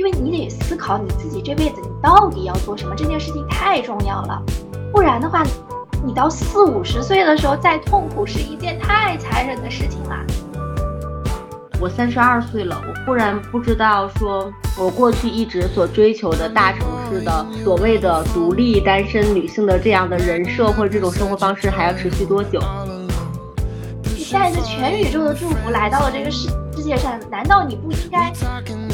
因为你得思考你自己这辈子你到底要做什么，这件事情太重要了。不然的话，你到四五十岁的时候再痛苦是一件太残忍的事情了。我三十二岁了，我忽然不知道，说我过去一直所追求的大城市的所谓的独立单身女性的这样的人设或者这种生活方式还要持续多久？你带着全宇宙的祝福来到了这个世世界上，难道你不应该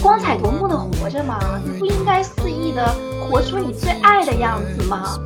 光彩夺目的活着吗？你不应该肆意的活出你最爱的样子吗？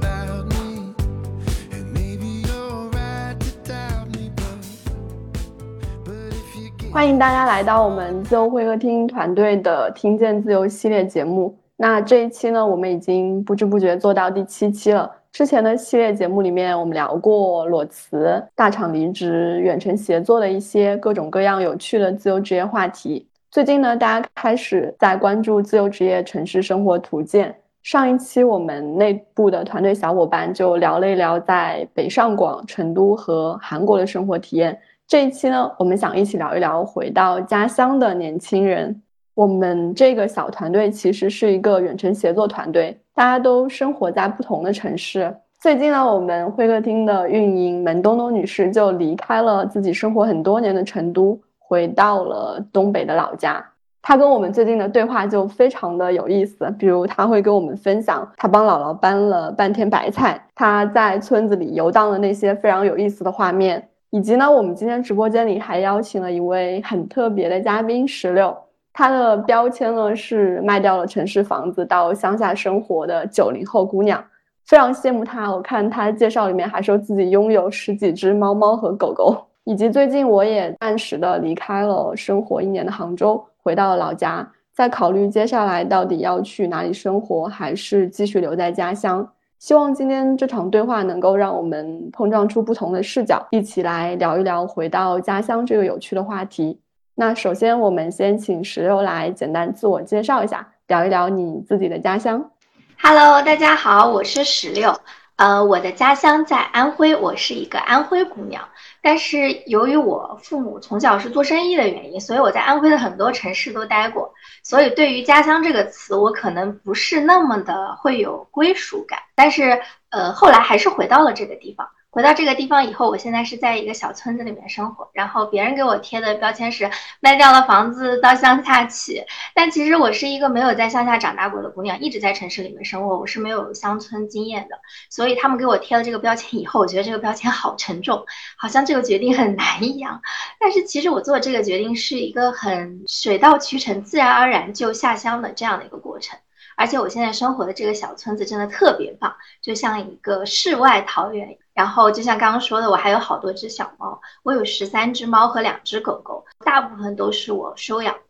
欢迎大家来到我们自由会客厅团队的“听见自由”系列节目。那这一期呢，我们已经不知不觉做到第七期了。之前的系列节目里面，我们聊过裸辞、大厂离职、远程协作的一些各种各样有趣的自由职业话题。最近呢，大家开始在关注自由职业城市生活图鉴。上一期我们内部的团队小伙伴就聊了一聊在北上广、成都和韩国的生活体验。这一期呢，我们想一起聊一聊回到家乡的年轻人。我们这个小团队其实是一个远程协作团队，大家都生活在不同的城市。最近呢，我们会客厅的运营门东东女士就离开了自己生活很多年的成都，回到了东北的老家。她跟我们最近的对话就非常的有意思，比如她会跟我们分享她帮姥姥搬了半天白菜，她在村子里游荡的那些非常有意思的画面。以及呢，我们今天直播间里还邀请了一位很特别的嘉宾石榴，他的标签呢是卖掉了城市房子到乡下生活的九零后姑娘，非常羡慕他。我看他介绍里面还说自己拥有十几只猫猫和狗狗，以及最近我也暂时的离开了生活一年的杭州，回到了老家，在考虑接下来到底要去哪里生活，还是继续留在家乡。希望今天这场对话能够让我们碰撞出不同的视角，一起来聊一聊回到家乡这个有趣的话题。那首先，我们先请石榴来简单自我介绍一下，聊一聊你自己的家乡。Hello，大家好，我是石榴。呃，我的家乡在安徽，我是一个安徽姑娘。但是由于我父母从小是做生意的原因，所以我在安徽的很多城市都待过。所以对于家乡这个词，我可能不是那么的会有归属感。但是，呃，后来还是回到了这个地方。回到这个地方以后，我现在是在一个小村子里面生活，然后别人给我贴的标签是卖掉了房子到乡下去，但其实我是一个没有在乡下长大过的姑娘，一直在城市里面生活，我是没有乡村经验的，所以他们给我贴了这个标签以后，我觉得这个标签好沉重，好像这个决定很难一样。但是其实我做这个决定是一个很水到渠成、自然而然就下乡的这样的一个过程。而且我现在生活的这个小村子真的特别棒，就像一个世外桃源。然后就像刚刚说的，我还有好多只小猫，我有十三只猫和两只狗狗，大部分都是我收养的。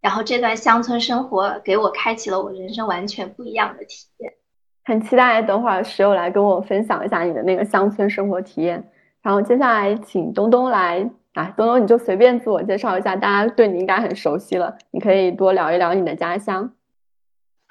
然后这段乡村生活给我开启了我人生完全不一样的体验，很期待等会儿石友来跟我分享一下你的那个乡村生活体验。然后接下来请东东来，啊，东东你就随便自我介绍一下，大家对你应该很熟悉了，你可以多聊一聊你的家乡。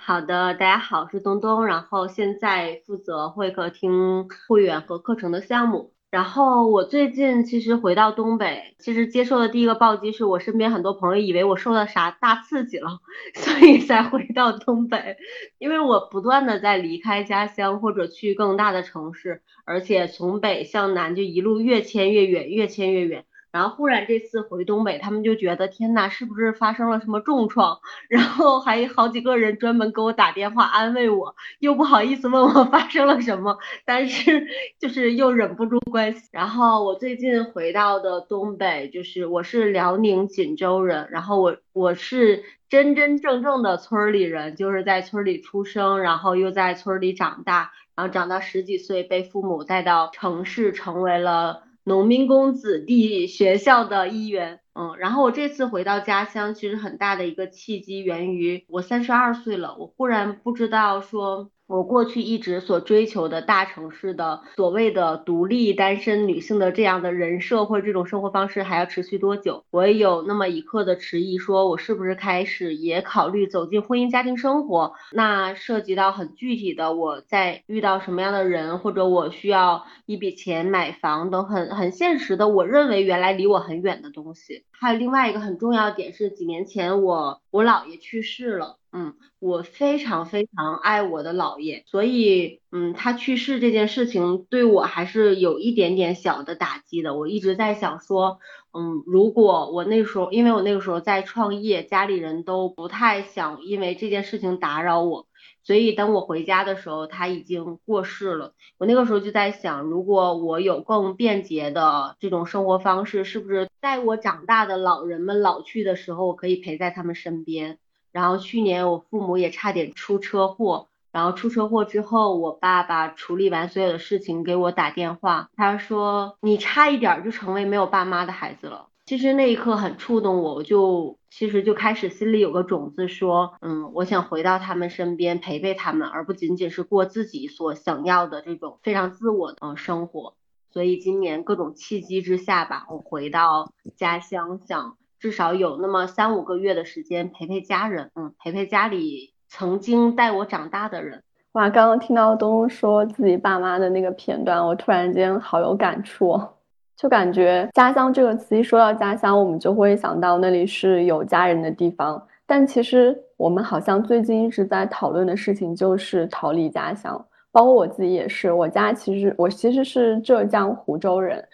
好的，大家好，我是东东，然后现在负责会客厅会员和课程的项目。然后我最近其实回到东北，其实接受的第一个暴击是我身边很多朋友以为我受了啥大刺激了，所以才回到东北。因为我不断的在离开家乡或者去更大的城市，而且从北向南就一路越迁越远，越迁越远。然后忽然这次回东北，他们就觉得天呐，是不是发生了什么重创？然后还有好几个人专门给我打电话安慰我，又不好意思问我发生了什么，但是就是又忍不住关心。然后我最近回到的东北，就是我是辽宁锦州人，然后我我是真真正正的村里人，就是在村里出生，然后又在村里长大，然后长到十几岁被父母带到城市，成为了。农民工子弟学校的一员，嗯，然后我这次回到家乡，其实很大的一个契机源于我三十二岁了，我忽然不知道说。我过去一直所追求的大城市的所谓的独立单身女性的这样的人设或者这种生活方式还要持续多久？我也有那么一刻的迟疑，说我是不是开始也考虑走进婚姻家庭生活？那涉及到很具体的，我在遇到什么样的人，或者我需要一笔钱买房等很很现实的，我认为原来离我很远的东西。还有另外一个很重要的点是，几年前我我姥爷去世了。嗯，我非常非常爱我的姥爷，所以嗯，他去世这件事情对我还是有一点点小的打击的。我一直在想说，嗯，如果我那时候，因为我那个时候在创业，家里人都不太想因为这件事情打扰我。所以等我回家的时候，他已经过世了。我那个时候就在想，如果我有更便捷的这种生活方式，是不是在我长大的老人们老去的时候，我可以陪在他们身边？然后去年我父母也差点出车祸，然后出车祸之后，我爸爸处理完所有的事情给我打电话，他说你差一点就成为没有爸妈的孩子了。其实那一刻很触动我，我就其实就开始心里有个种子，说，嗯，我想回到他们身边陪陪他们，而不仅仅是过自己所想要的这种非常自我的生活。所以今年各种契机之下吧，我回到家乡，想至少有那么三五个月的时间陪陪家人，嗯，陪陪家里曾经带我长大的人。哇，刚刚听到东东说自己爸妈的那个片段，我突然间好有感触。就感觉家乡这个词一说到家乡，我们就会想到那里是有家人的地方。但其实我们好像最近一直在讨论的事情就是逃离家乡，包括我自己也是。我家其实我其实是浙江湖州人，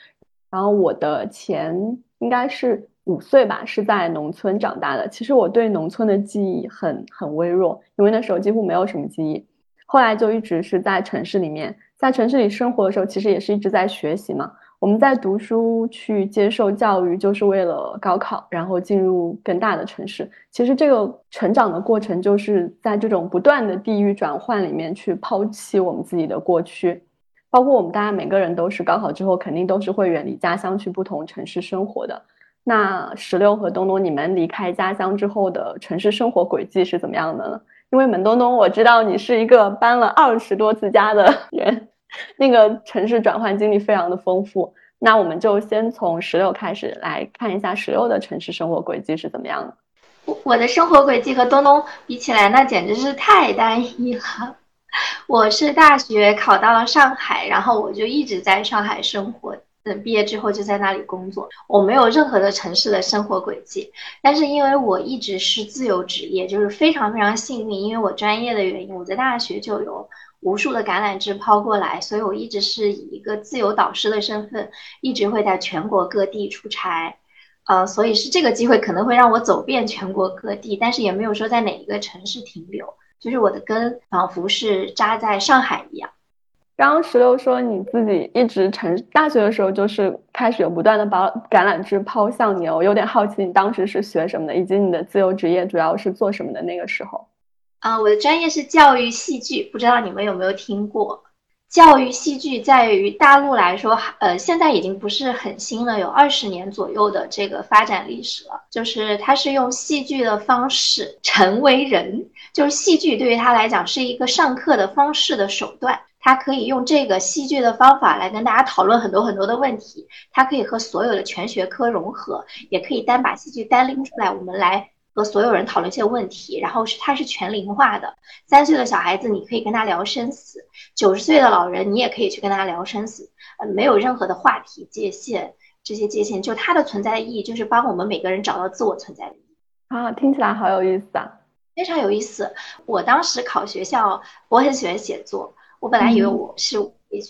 然后我的前应该是五岁吧，是在农村长大的。其实我对农村的记忆很很微弱，因为那时候几乎没有什么记忆。后来就一直是在城市里面，在城市里生活的时候，其实也是一直在学习嘛。我们在读书去接受教育，就是为了高考，然后进入更大的城市。其实这个成长的过程，就是在这种不断的地域转换里面去抛弃我们自己的过去。包括我们大家每个人都是高考之后，肯定都是会远离家乡去不同城市生活的。那石榴和东东，你们离开家乡之后的城市生活轨迹是怎么样的呢？因为门东东，我知道你是一个搬了二十多次家的人。那个城市转换经历非常的丰富，那我们就先从石榴开始来看一下十六的城市生活轨迹是怎么样的。我我的生活轨迹和东东比起来，那简直是太单一了。我是大学考到了上海，然后我就一直在上海生活，等毕业之后就在那里工作。我没有任何的城市的生活轨迹，但是因为我一直是自由职业，就是非常非常幸运，因为我专业的原因，我在大学就有。无数的橄榄枝抛过来，所以我一直是以一个自由导师的身份，一直会在全国各地出差，呃，所以是这个机会可能会让我走遍全国各地，但是也没有说在哪一个城市停留，就是我的根仿佛是扎在上海一样。刚刚石榴说你自己一直成大学的时候就是开始有不断的把橄榄枝抛向你，我有点好奇你当时是学什么的，以及你的自由职业主要是做什么的那个时候。啊，我的专业是教育戏剧，不知道你们有没有听过？教育戏剧在于大陆来说，呃，现在已经不是很新了，有二十年左右的这个发展历史了。就是它是用戏剧的方式成为人，就是戏剧对于他来讲是一个上课的方式的手段，他可以用这个戏剧的方法来跟大家讨论很多很多的问题，它可以和所有的全学科融合，也可以单把戏剧单拎出来，我们来。和所有人讨论一些问题，然后是它是全龄化的。三岁的小孩子你可以跟他聊生死，九十岁的老人你也可以去跟他聊生死，呃，没有任何的话题界限，这些界限就它的存在的意义就是帮我们每个人找到自我存在的意义。啊，听起来好有意思啊，非常有意思。我当时考学校，我很喜欢写作，我本来以为我是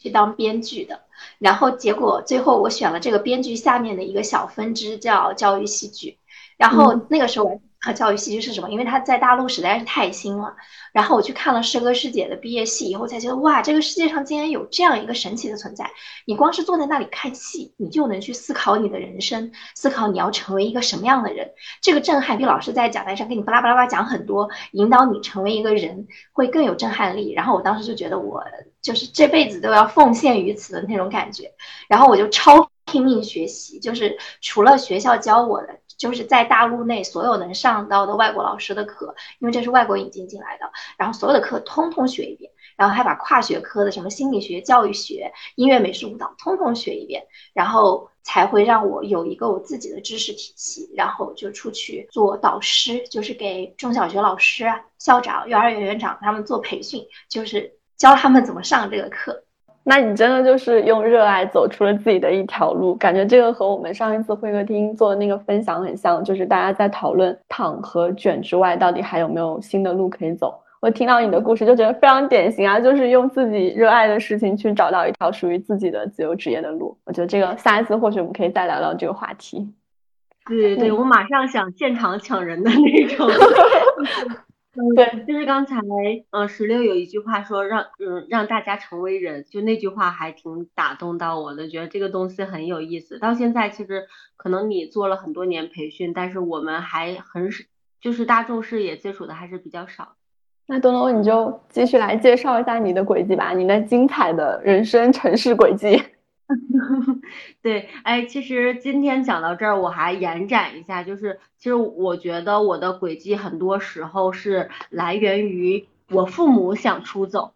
去当编剧的，然后结果最后我选了这个编剧下面的一个小分支，叫教育戏剧。然后那个时候。和，教育戏剧是什么？因为它在大陆实在是太新了。然后我去看了师哥师姐的毕业戏以后，才觉得哇，这个世界上竟然有这样一个神奇的存在。你光是坐在那里看戏，你就能去思考你的人生，思考你要成为一个什么样的人。这个震撼比老师在讲台上给你巴拉巴拉巴拉讲很多，引导你成为一个人会更有震撼力。然后我当时就觉得我就是这辈子都要奉献于此的那种感觉。然后我就超拼命学习，就是除了学校教我的。就是在大陆内所有能上到的外国老师的课，因为这是外国引进进来的，然后所有的课通通学一遍，然后还把跨学科的什么心理学、教育学、音乐、美术、舞蹈通通学一遍，然后才会让我有一个我自己的知识体系，然后就出去做导师，就是给中小学老师、校长、幼儿园园长他们做培训，就是教他们怎么上这个课。那你真的就是用热爱走出了自己的一条路，感觉这个和我们上一次会客厅做的那个分享很像，就是大家在讨论躺和卷之外，到底还有没有新的路可以走。我听到你的故事就觉得非常典型啊，就是用自己热爱的事情去找到一条属于自己的自由职业的路。我觉得这个下一次或许我们可以再聊聊这个话题。对对对，我马上想现场抢人的那种。对，就是刚才，嗯，石榴有一句话说让，嗯，让大家成为人，就那句话还挺打动到我的，觉得这个东西很有意思。到现在其实可能你做了很多年培训，但是我们还很少，就是大众视野接触的还是比较少。那东东，你就继续来介绍一下你的轨迹吧，你那精彩的人生城市轨迹。对，哎，其实今天讲到这儿，我还延展一下，就是其实我觉得我的轨迹很多时候是来源于我父母想出走，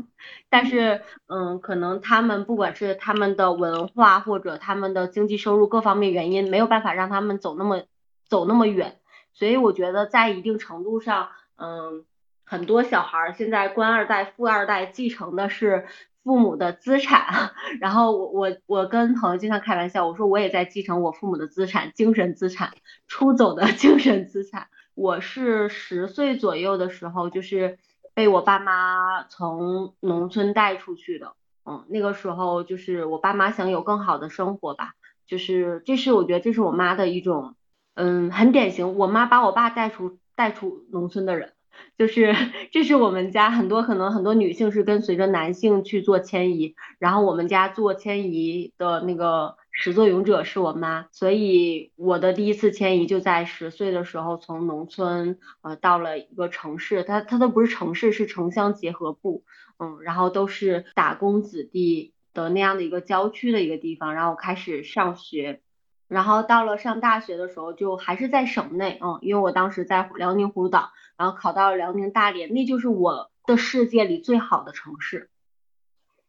但是嗯，可能他们不管是他们的文化或者他们的经济收入各方面原因，没有办法让他们走那么走那么远，所以我觉得在一定程度上，嗯，很多小孩儿现在官二代、富二代继承的是。父母的资产，然后我我我跟朋友经常开玩笑，我说我也在继承我父母的资产，精神资产，出走的 精神资产。我是十岁左右的时候，就是被我爸妈从农村带出去的。嗯，那个时候就是我爸妈想有更好的生活吧，就是这是我觉得这是我妈的一种，嗯，很典型，我妈把我爸带出带出农村的人。就是这是我们家很多可能很多女性是跟随着男性去做迁移，然后我们家做迁移的那个始作俑者是我妈，所以我的第一次迁移就在十岁的时候从农村呃到了一个城市，它它都不是城市，是城乡结合部，嗯，然后都是打工子弟的那样的一个郊区的一个地方，然后开始上学。然后到了上大学的时候，就还是在省内，嗯，因为我当时在辽宁葫芦岛，然后考到了辽宁大连，那就是我的世界里最好的城市。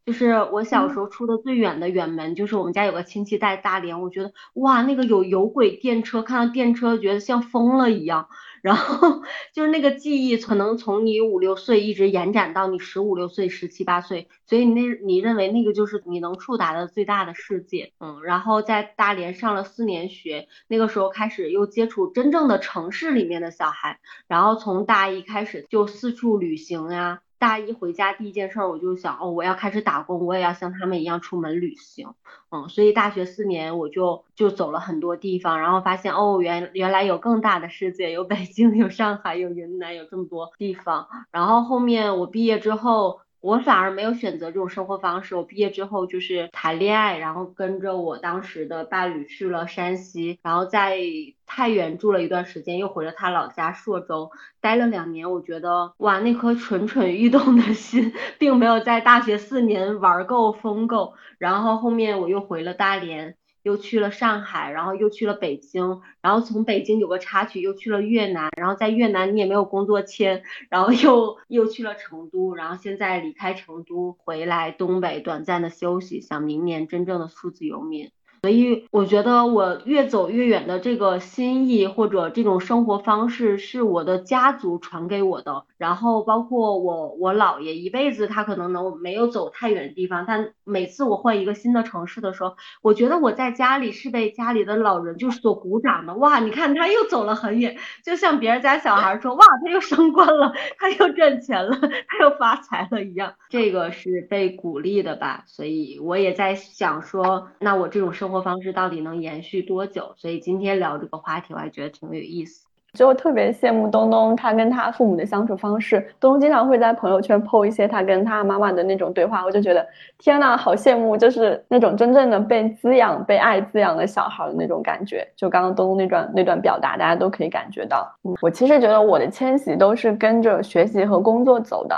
就是我小时候出的最远的远门，就是我们家有个亲戚在大连，我觉得哇，那个有有轨电车，看到电车觉得像疯了一样。然后就是那个记忆，可能从你五六岁一直延展到你十五六岁、十七八岁，所以那你认为那个就是你能触达的最大的世界，嗯。然后在大连上了四年学，那个时候开始又接触真正的城市里面的小孩，然后从大一开始就四处旅行呀。大一回家第一件事，我就想，哦，我要开始打工，我也要像他们一样出门旅行，嗯，所以大学四年我就就走了很多地方，然后发现，哦，原原来有更大的世界，有北京，有上海，有云南，有这么多地方，然后后面我毕业之后。我反而没有选择这种生活方式。我毕业之后就是谈恋爱，然后跟着我当时的伴侣去了山西，然后在太原住了一段时间，又回了他老家朔州，待了两年。我觉得哇，那颗蠢蠢欲动的心并没有在大学四年玩够疯够。然后后面我又回了大连。又去了上海，然后又去了北京，然后从北京有个插曲，又去了越南，然后在越南你也没有工作签，然后又又去了成都，然后现在离开成都回来东北短暂的休息，想明年真正的数字游民。所以我觉得我越走越远的这个心意或者这种生活方式是我的家族传给我的，然后包括我我姥爷一辈子他可能能没有走太远的地方，但每次我换一个新的城市的时候，我觉得我在家里是被家里的老人就是所鼓掌的。哇，你看他又走了很远，就像别人家小孩说哇他又升官了，他又赚钱了，他又发财了一样，这个是被鼓励的吧？所以我也在想说，那我这种生。生活方式到底能延续多久？所以今天聊这个话题，我还觉得挺有意思。就特别羡慕东东，他跟他父母的相处方式。东东经常会在朋友圈 po 一些他跟他妈妈的那种对话，我就觉得天呐，好羡慕，就是那种真正的被滋养、被爱滋养的小孩的那种感觉。就刚刚东东那段那段表达，大家都可以感觉到。我其实觉得我的迁徙都是跟着学习和工作走的。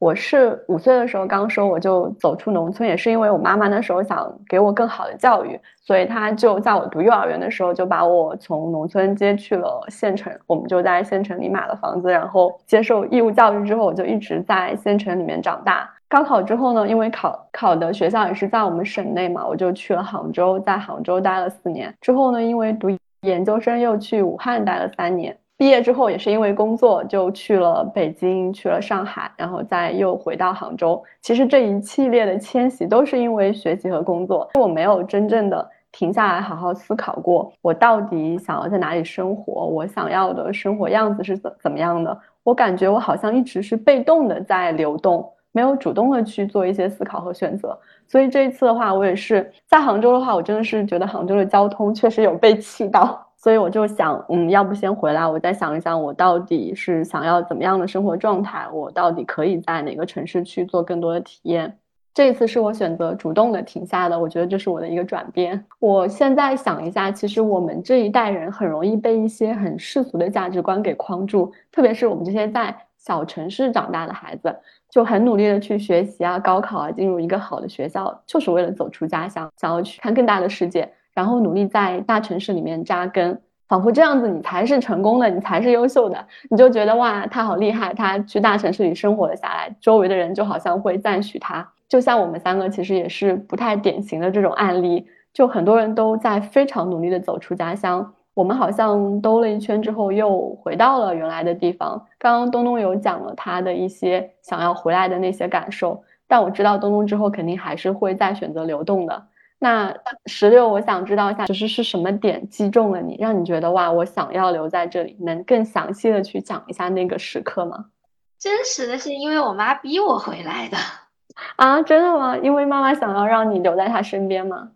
我是五岁的时候刚说我就走出农村，也是因为我妈妈那时候想给我更好的教育，所以她就在我读幼儿园的时候就把我从农村接去了县城。我们就在县城里买了房子，然后接受义务教育之后，我就一直在县城里面长大。高考之后呢，因为考考的学校也是在我们省内嘛，我就去了杭州，在杭州待了四年。之后呢，因为读研究生又去武汉待了三年。毕业之后也是因为工作就去了北京，去了上海，然后再又回到杭州。其实这一系列的迁徙都是因为学习和工作，我没有真正的停下来好好思考过，我到底想要在哪里生活，我想要的生活样子是怎怎么样的。我感觉我好像一直是被动的在流动，没有主动的去做一些思考和选择。所以这一次的话，我也是在杭州的话，我真的是觉得杭州的交通确实有被气到。所以我就想，嗯，要不先回来，我再想一想，我到底是想要怎么样的生活状态，我到底可以在哪个城市去做更多的体验。这一次是我选择主动的停下的，我觉得这是我的一个转变。我现在想一下，其实我们这一代人很容易被一些很世俗的价值观给框住，特别是我们这些在小城市长大的孩子，就很努力的去学习啊，高考啊，进入一个好的学校，就是为了走出家乡，想要去看更大的世界。然后努力在大城市里面扎根，仿佛这样子你才是成功的，你才是优秀的，你就觉得哇，他好厉害，他去大城市里生活了下来，周围的人就好像会赞许他。就像我们三个其实也是不太典型的这种案例，就很多人都在非常努力的走出家乡，我们好像兜了一圈之后又回到了原来的地方。刚刚东东有讲了他的一些想要回来的那些感受，但我知道东东之后肯定还是会再选择流动的。那十六，我想知道一下，就是是什么点击中了你，让你觉得哇，我想要留在这里？能更详细的去讲一下那个时刻吗？真实的是因为我妈逼我回来的 啊，真的吗？因为妈妈想要让你留在她身边吗？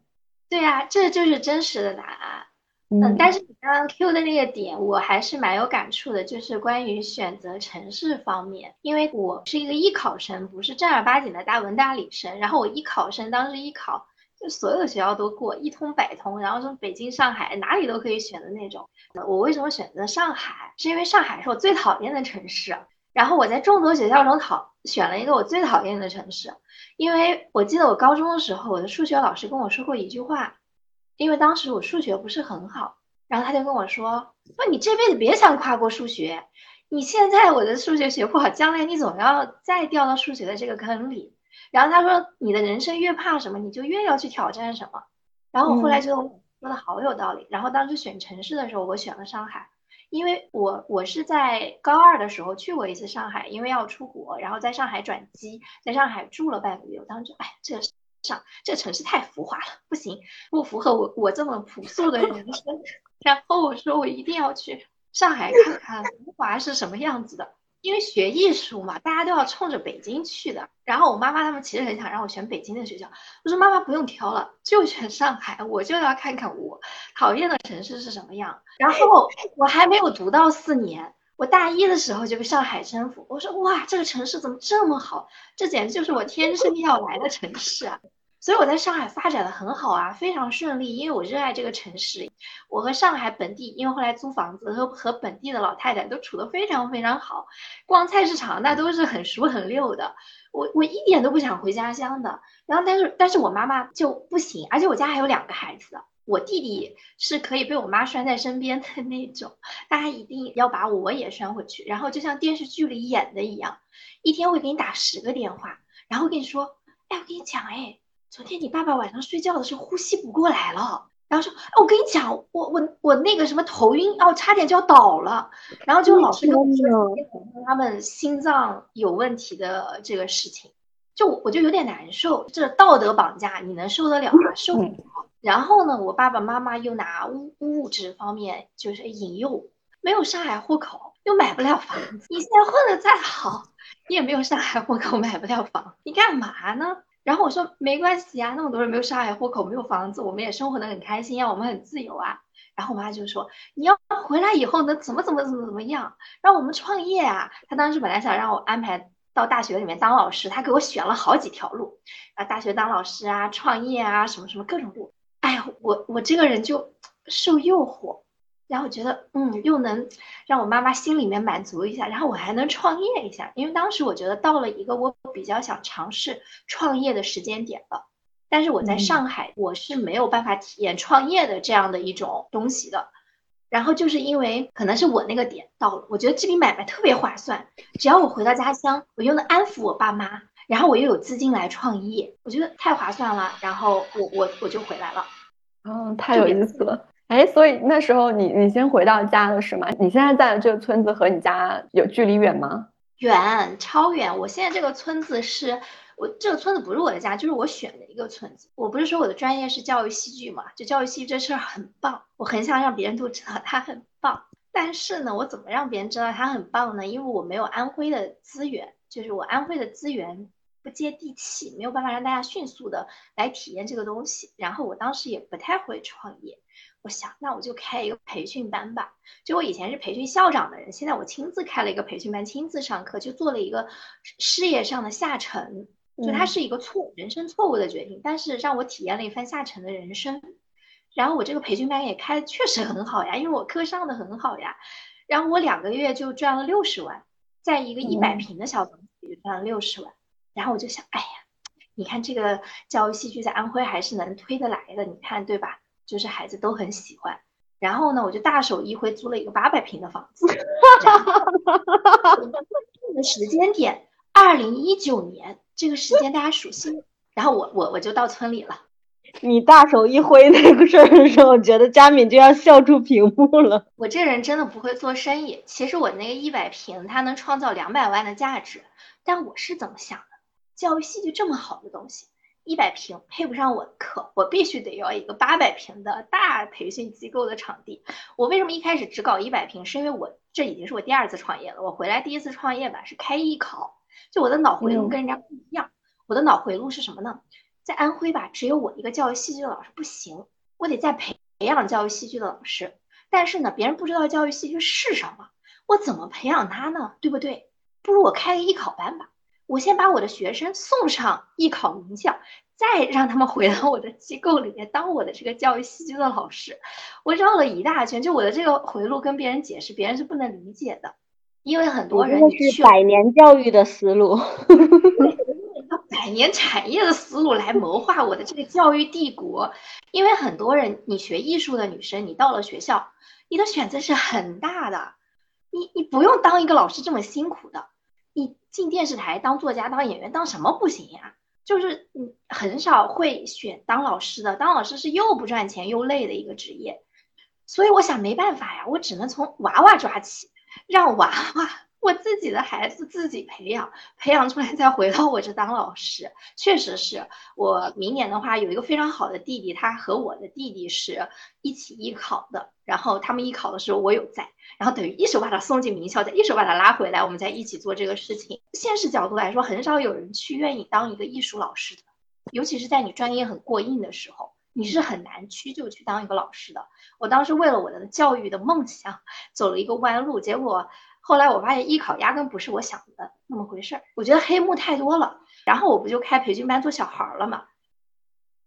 对呀，这就是真实的答案。嗯，但是你刚刚 Q 的那个点，我还是蛮有感触的，就是关于选择城市方面，因为我是一个艺考生，不是正儿八经的大文大理生，然后我艺考生当时艺考。就所有学校都过一通百通，然后从北京、上海哪里都可以选的那种。我为什么选择上海？是因为上海是我最讨厌的城市。然后我在众多学校中讨选了一个我最讨厌的城市，因为我记得我高中的时候，我的数学老师跟我说过一句话，因为当时我数学不是很好，然后他就跟我说：“说你这辈子别想跨过数学，你现在我的数学学不好，将来你总要再掉到数学的这个坑里。”然后他说：“你的人生越怕什么，你就越要去挑战什么。”然后我后来觉得说的好有道理。然后当时选城市的时候，我选了上海，因为我我是在高二的时候去过一次上海，因为要出国，然后在上海转机，在上海住了半个月。我当时就哎，这上这城市太浮华了，不行，不符合我我这么朴素的人生。然后我说我一定要去上海看看浮华是什么样子的。因为学艺术嘛，大家都要冲着北京去的。然后我妈妈他们其实很想让我选北京的学校，我说妈妈不用挑了，就选上海，我就要看看我讨厌的城市是什么样。然后我还没有读到四年，我大一的时候就被上海征服。我说哇，这个城市怎么这么好？这简直就是我天生要来的城市啊！所以我在上海发展的很好啊，非常顺利，因为我热爱这个城市。我和上海本地，因为后来租房子和和本地的老太太都处得非常非常好，逛菜市场那都是很熟很溜的。我我一点都不想回家乡的。然后但是但是我妈妈就不行，而且我家还有两个孩子，我弟弟是可以被我妈拴在身边的那种，大家一定要把我也拴回去。然后就像电视剧里演的一样，一天会给你打十个电话，然后跟你说，哎，我跟你讲，哎。昨天你爸爸晚上睡觉的时候呼吸不过来了，然后说：“我跟你讲，我我我那个什么头晕，哦，差点就要倒了。”然后就老是跟我说他们心脏有问题的这个事情，就我就有点难受。这道德绑架你能受得了吗？受不了。然后呢，我爸爸妈妈又拿物物质方面就是引诱，没有上海户口又买不了房子，你现在混的再好，你也没有上海户口买不了房，你干嘛呢？然后我说没关系啊，那么多人没有上海户口，没有房子，我们也生活的很开心呀，我们很自由啊。然后我妈就说你要回来以后呢，怎么怎么怎么怎么样，让我们创业啊。她当时本来想让我安排到大学里面当老师，她给我选了好几条路啊，大学当老师啊，创业啊，什么什么各种路。哎呀，我我这个人就受诱惑。然后我觉得，嗯，又能让我妈妈心里面满足一下，然后我还能创业一下，因为当时我觉得到了一个我比较想尝试创业的时间点了。但是我在上海，我是没有办法体验创业的这样的一种东西的。然后就是因为可能是我那个点到了，我觉得这笔买卖特别划算，只要我回到家乡，我又能安抚我爸妈，然后我又有资金来创业，我觉得太划算了。然后我我我就回来了。嗯，太有意思了。哎，所以那时候你你先回到家了是吗？你现在在的这个村子和你家有距离远吗？远，超远。我现在这个村子是我这个村子不是我的家，就是我选的一个村子。我不是说我的专业是教育戏剧嘛？就教育戏剧这事儿很棒，我很想让别人都知道它很棒。但是呢，我怎么让别人知道它很棒呢？因为我没有安徽的资源，就是我安徽的资源不接地气，没有办法让大家迅速的来体验这个东西。然后我当时也不太会创业，我想那我就开一个培训班吧。就我以前是培训校长的人，现在我亲自开了一个培训班，亲自上课，就做了一个事业上的下沉。就它是一个错人生错误的决定，但是让我体验了一番下沉的人生。然后我这个培训班也开的确实很好呀，因为我课上的很好呀。然后我两个月就赚了六十万，在一个一百平的小房子里就赚了六十万。然后我就想，哎呀，你看这个教育戏剧在安徽还是能推得来的，你看对吧？就是孩子都很喜欢。然后呢，我就大手一挥租了一个八百平的房子。哈哈哈的时间点，二零一九年这个时间大家熟悉。然后我我我就到村里了。你大手一挥那个事儿的时候，我觉得佳敏就要笑出屏幕了。我这人真的不会做生意。其实我那个一百平，它能创造两百万的价值。但我是怎么想的？教育戏剧这么好的东西，一百平配不上我的课，我必须得要一个八百平的大培训机构的场地。我为什么一开始只搞一百平？是因为我这已经是我第二次创业了。我回来第一次创业吧，是开艺考。就我的脑回路跟人家不一样。我的脑回路是什么呢？在安徽吧，只有我一个教育戏剧的老师不行，我得再培培养教育戏剧的老师。但是呢，别人不知道教育戏剧是什么，我怎么培养他呢？对不对？不如我开个艺考班吧，我先把我的学生送上艺考名校，再让他们回到我的机构里面当我的这个教育戏剧的老师。我绕了一大圈，就我的这个回路跟别人解释，别人是不能理解的，因为很多人是百年教育的思路。百年产业的思路来谋划我的这个教育帝国，因为很多人，你学艺术的女生，你到了学校，你的选择是很大的，你你不用当一个老师这么辛苦的，你进电视台当作家、当演员、当什么不行呀？就是你很少会选当老师的，当老师是又不赚钱又累的一个职业，所以我想没办法呀，我只能从娃娃抓起，让娃娃。我自己的孩子自己培养，培养出来再回到我这当老师，确实是我明年的话有一个非常好的弟弟，他和我的弟弟是一起艺考的，然后他们艺考的时候我有在，然后等于一手把他送进名校，再一手把他拉回来，我们再一起做这个事情。现实角度来说，很少有人去愿意当一个艺术老师的，尤其是在你专业很过硬的时候，你是很难去就去当一个老师的。我当时为了我的教育的梦想走了一个弯路，结果。后来我发现艺考压根不是我想的那么回事儿，我觉得黑幕太多了。然后我不就开培训班做小孩了嘛，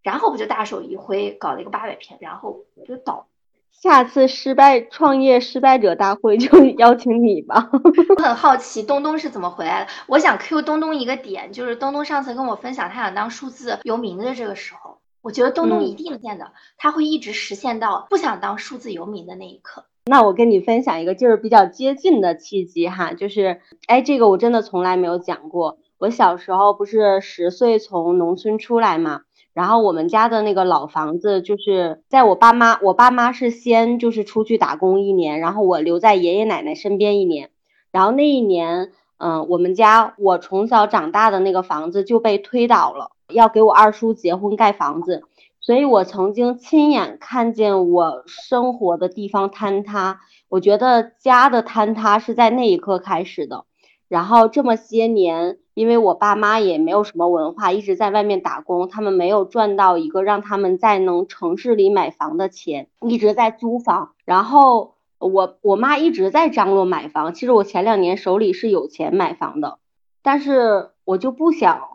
然后不就大手一挥搞了一个八百平，然后我就倒。下次失败创业失败者大会就 邀请你吧。我很好奇东东是怎么回来的。我想 Q 东东一个点，就是东东上次跟我分享他想当数字游民的这个时候，我觉得东东一定见的，他会一直实现到不想当数字游民的那一刻。那我跟你分享一个就是比较接近的契机哈，就是哎，这个我真的从来没有讲过。我小时候不是十岁从农村出来嘛，然后我们家的那个老房子就是在我爸妈，我爸妈是先就是出去打工一年，然后我留在爷爷奶奶身边一年，然后那一年，嗯，我们家我从小长大的那个房子就被推倒了，要给我二叔结婚盖房子。所以我曾经亲眼看见我生活的地方坍塌，我觉得家的坍塌是在那一刻开始的。然后这么些年，因为我爸妈也没有什么文化，一直在外面打工，他们没有赚到一个让他们在能城市里买房的钱，一直在租房。然后我我妈一直在张罗买房，其实我前两年手里是有钱买房的，但是。我就不想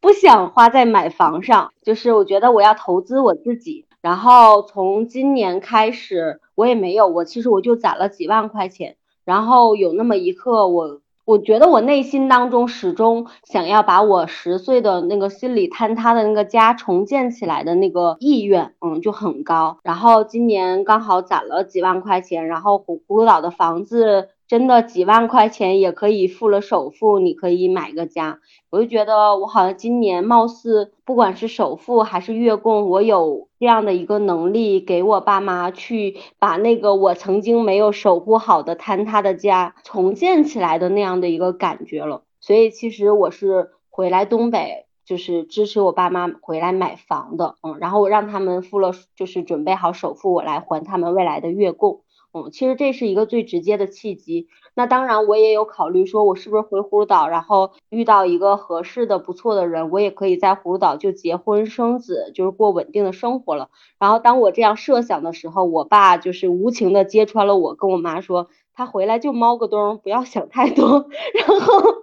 不想花在买房上，就是我觉得我要投资我自己。然后从今年开始，我也没有，我其实我就攒了几万块钱。然后有那么一刻，我我觉得我内心当中始终想要把我十岁的那个心理坍塌的那个家重建起来的那个意愿，嗯，就很高。然后今年刚好攒了几万块钱，然后葫芦岛的房子。真的几万块钱也可以付了首付，你可以买个家。我就觉得我好像今年貌似不管是首付还是月供，我有这样的一个能力，给我爸妈去把那个我曾经没有守护好的坍塌的家重建起来的那样的一个感觉了。所以其实我是回来东北，就是支持我爸妈回来买房的，嗯，然后我让他们付了，就是准备好首付，我来还他们未来的月供。嗯，其实这是一个最直接的契机。那当然，我也有考虑，说我是不是回葫芦岛，然后遇到一个合适的、不错的人，我也可以在葫芦岛就结婚生子，就是过稳定的生活了。然后当我这样设想的时候，我爸就是无情的揭穿了我，跟我妈说，他回来就猫个冬，不要想太多。然后。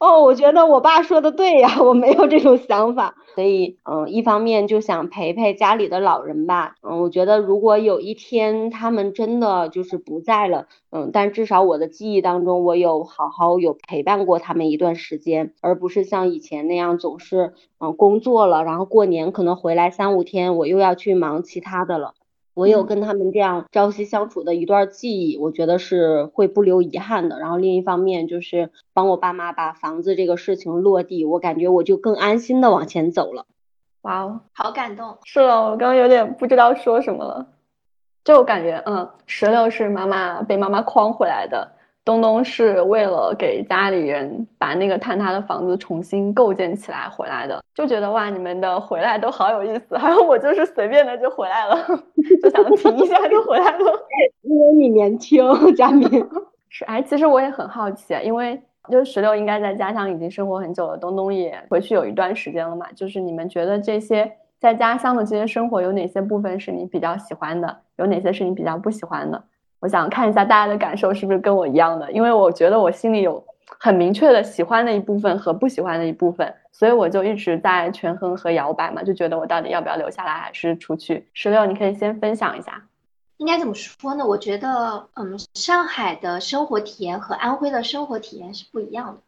哦，我觉得我爸说的对呀，我没有这种想法，所以，嗯，一方面就想陪陪家里的老人吧，嗯，我觉得如果有一天他们真的就是不在了，嗯，但至少我的记忆当中，我有好好有陪伴过他们一段时间，而不是像以前那样总是，嗯，工作了，然后过年可能回来三五天，我又要去忙其他的了。我有跟他们这样朝夕相处的一段记忆，我觉得是会不留遗憾的。然后另一方面就是帮我爸妈把房子这个事情落地，我感觉我就更安心的往前走了。哇哦，好感动！是的，我刚刚有点不知道说什么了，就感觉嗯，石榴是妈妈被妈妈诓回来的。东东是为了给家里人把那个坍塌的房子重新构建起来回来的，就觉得哇，你们的回来都好有意思。还有我就是随便的就回来了，就想停一下就回来了，因为你年轻，佳明 是哎，其实我也很好奇，因为就是石榴应该在家乡已经生活很久了，东东也回去有一段时间了嘛。就是你们觉得这些在家乡的这些生活有哪些部分是你比较喜欢的，有哪些是你比较不喜欢的？我想看一下大家的感受是不是跟我一样的，因为我觉得我心里有很明确的喜欢的一部分和不喜欢的一部分，所以我就一直在权衡和摇摆嘛，就觉得我到底要不要留下来还是出去。石榴，你可以先分享一下，应该怎么说呢？我觉得，嗯，上海的生活体验和安徽的生活体验是不一样的。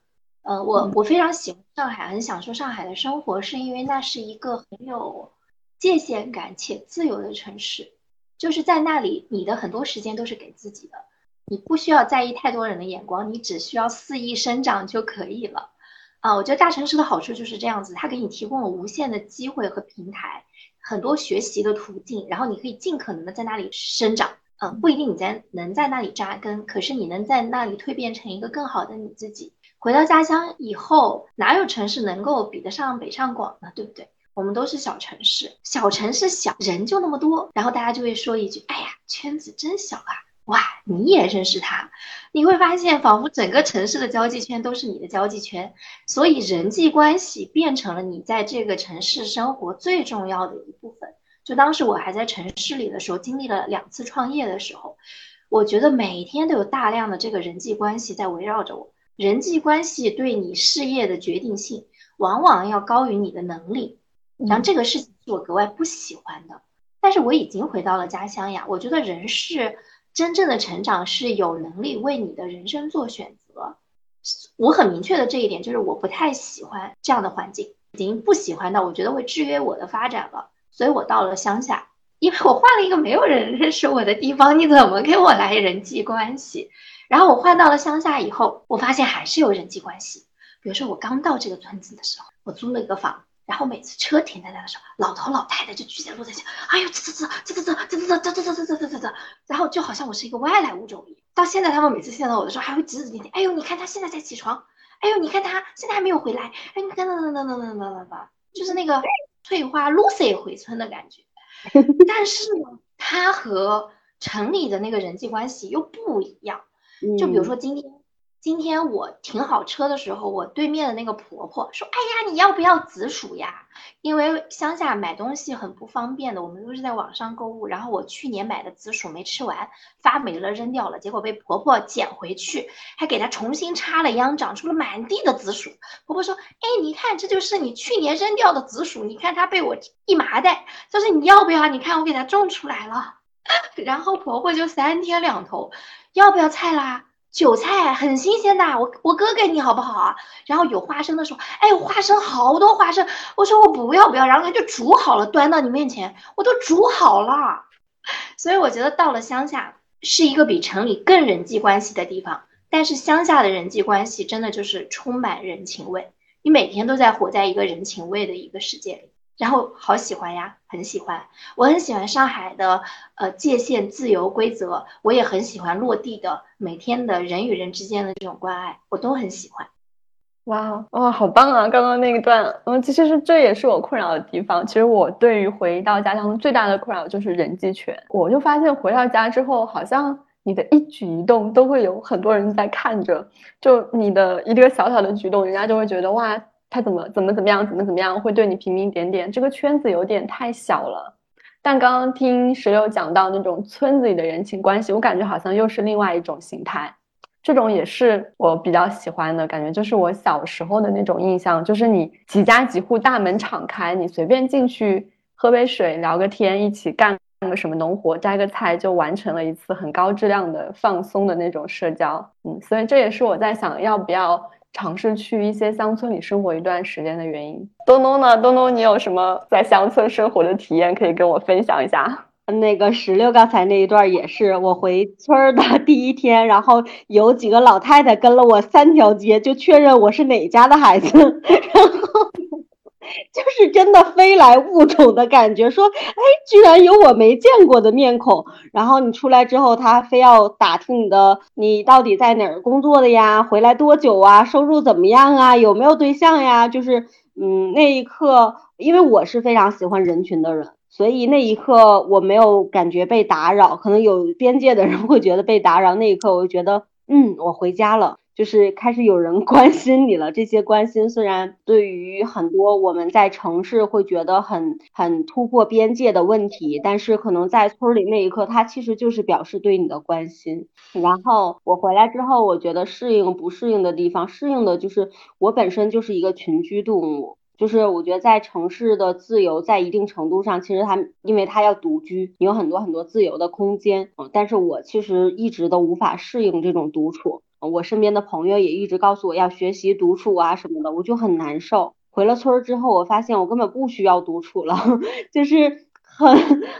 呃，我我非常喜欢上海，很享受上海的生活，是因为那是一个很有界限感且自由的城市。就是在那里，你的很多时间都是给自己的，你不需要在意太多人的眼光，你只需要肆意生长就可以了。啊，我觉得大城市的好处就是这样子，它给你提供了无限的机会和平台，很多学习的途径，然后你可以尽可能的在那里生长。嗯，不一定你在能在那里扎根，可是你能在那里蜕变成一个更好的你自己。回到家乡以后，哪有城市能够比得上北上广呢？对不对？我们都是小城市，小城市小人就那么多，然后大家就会说一句：“哎呀，圈子真小啊！”哇，你也认识他？你会发现，仿佛整个城市的交际圈都是你的交际圈，所以人际关系变成了你在这个城市生活最重要的一部分。就当时我还在城市里的时候，经历了两次创业的时候，我觉得每天都有大量的这个人际关系在围绕着我。人际关系对你事业的决定性，往往要高于你的能力。然后这个事情是我格外不喜欢的，但是我已经回到了家乡呀。我觉得人是真正的成长，是有能力为你的人生做选择。我很明确的这一点就是我不太喜欢这样的环境，已经不喜欢到我觉得会制约我的发展了。所以我到了乡下，因为我换了一个没有人认识我的地方，你怎么给我来人际关系？然后我换到了乡下以后，我发现还是有人际关系。比如说我刚到这个村子的时候，我租了一个房。然后每次车停在那的时候，老头老太太就聚在路在想，哎呦，这这这这这这这这这这这这这这这，然后就好像我是一个外来物种一样。到现在，他们每次见到我的时候，还会指指点点，哎呦，你看他现在才起床，哎呦，你看他现在还没有回来，哎，你看，等等等等等等等等，就是那个翠花 Lucy 回村的感觉。但是呢，他和城里的那个人际关系又不一样。就比如说今天。今天我停好车的时候，我对面的那个婆婆说：“哎呀，你要不要紫薯呀？因为乡下买东西很不方便的，我们都是在网上购物。然后我去年买的紫薯没吃完，发霉了扔掉了，结果被婆婆捡回去，还给它重新插了秧，长出了满地的紫薯。婆婆说：哎，你看，这就是你去年扔掉的紫薯，你看它被我一麻袋，就是你要不要？你看我给它种出来了。然后婆婆就三天两头，要不要菜啦？”韭菜很新鲜的，我我割给你好不好啊？然后有花生的时候，哎，花生好多花生，我说我不要不要，然后他就煮好了，端到你面前，我都煮好了。所以我觉得到了乡下是一个比城里更人际关系的地方，但是乡下的人际关系真的就是充满人情味，你每天都在活在一个人情味的一个世界里，然后好喜欢呀，很喜欢。我很喜欢上海的呃界限自由规则，我也很喜欢落地的每天的人与人之间的这种关爱，我都很喜欢。哇哇，好棒啊！刚刚那一段，嗯，其实是这也是我困扰的地方。其实我对于回到家乡最大的困扰就是人际圈。我就发现回到家之后，好像。你的一举一动都会有很多人在看着，就你的一个小小的举动，人家就会觉得哇，他怎么怎么怎么样，怎么怎么样，会对你频频点点。这个圈子有点太小了。但刚刚听石榴讲到那种村子里的人情关系，我感觉好像又是另外一种形态。这种也是我比较喜欢的感觉，就是我小时候的那种印象，就是你几家几户大门敞开，你随便进去喝杯水，聊个天，一起。干个什么农活，摘个菜就完成了一次很高质量的放松的那种社交，嗯，所以这也是我在想要不要尝试去一些乡村里生活一段时间的原因。东东呢？东东，你有什么在乡村生活的体验可以跟我分享一下？那个石榴刚才那一段也是我回村儿的第一天，然后有几个老太太跟了我三条街，就确认我是哪家的孩子，然后。就是真的飞来物种的感觉，说，哎，居然有我没见过的面孔。然后你出来之后，他非要打听你的，你到底在哪儿工作的呀？回来多久啊？收入怎么样啊？有没有对象呀？就是，嗯，那一刻，因为我是非常喜欢人群的人，所以那一刻我没有感觉被打扰。可能有边界的人会觉得被打扰，那一刻我就觉得，嗯，我回家了。就是开始有人 关心你了，这些关心虽然对于很多我们在城市会觉得很很突破边界的问题，但是可能在村里那一刻，它其实就是表示对你的关心。然后我回来之后，我觉得适应不适应的地方，适应的就是我本身就是一个群居动物，就是我觉得在城市的自由在一定程度上，其实它因为它要独居，有很多很多自由的空间，嗯，但是我其实一直都无法适应这种独处。我身边的朋友也一直告诉我要学习独处啊什么的，我就很难受。回了村儿之后，我发现我根本不需要独处了，就是很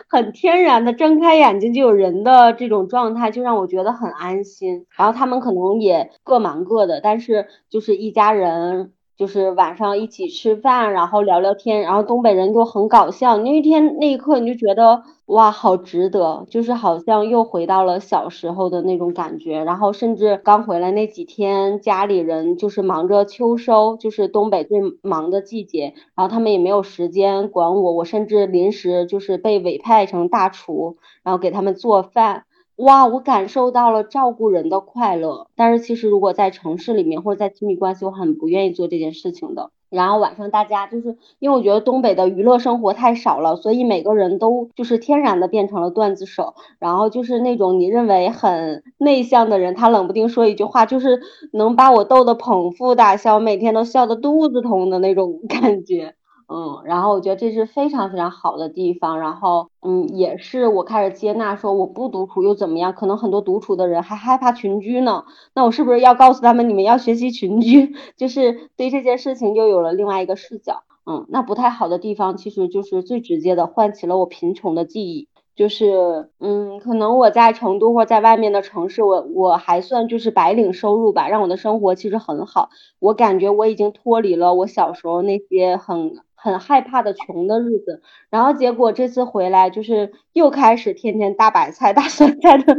很天然的睁开眼睛就有人的这种状态，就让我觉得很安心。然后他们可能也各忙各的，但是就是一家人。就是晚上一起吃饭，然后聊聊天，然后东北人就很搞笑。那一天那一刻，你就觉得哇，好值得，就是好像又回到了小时候的那种感觉。然后甚至刚回来那几天，家里人就是忙着秋收，就是东北最忙的季节，然后他们也没有时间管我，我甚至临时就是被委派成大厨，然后给他们做饭。哇，我感受到了照顾人的快乐，但是其实如果在城市里面或者在亲密关系，我很不愿意做这件事情的。然后晚上大家就是因为我觉得东北的娱乐生活太少了，所以每个人都就是天然的变成了段子手，然后就是那种你认为很内向的人，他冷不丁说一句话，就是能把我逗得捧腹大笑，每天都笑得肚子疼的那种感觉。嗯，然后我觉得这是非常非常好的地方，然后嗯，也是我开始接纳说我不独处又怎么样？可能很多独处的人还害怕群居呢，那我是不是要告诉他们你们要学习群居？就是对这件事情又有了另外一个视角。嗯，那不太好的地方其实就是最直接的唤起了我贫穷的记忆，就是嗯，可能我在成都或在外面的城市，我我还算就是白领收入吧，让我的生活其实很好，我感觉我已经脱离了我小时候那些很。很害怕的穷的日子，然后结果这次回来就是又开始天天大白菜 大酸菜的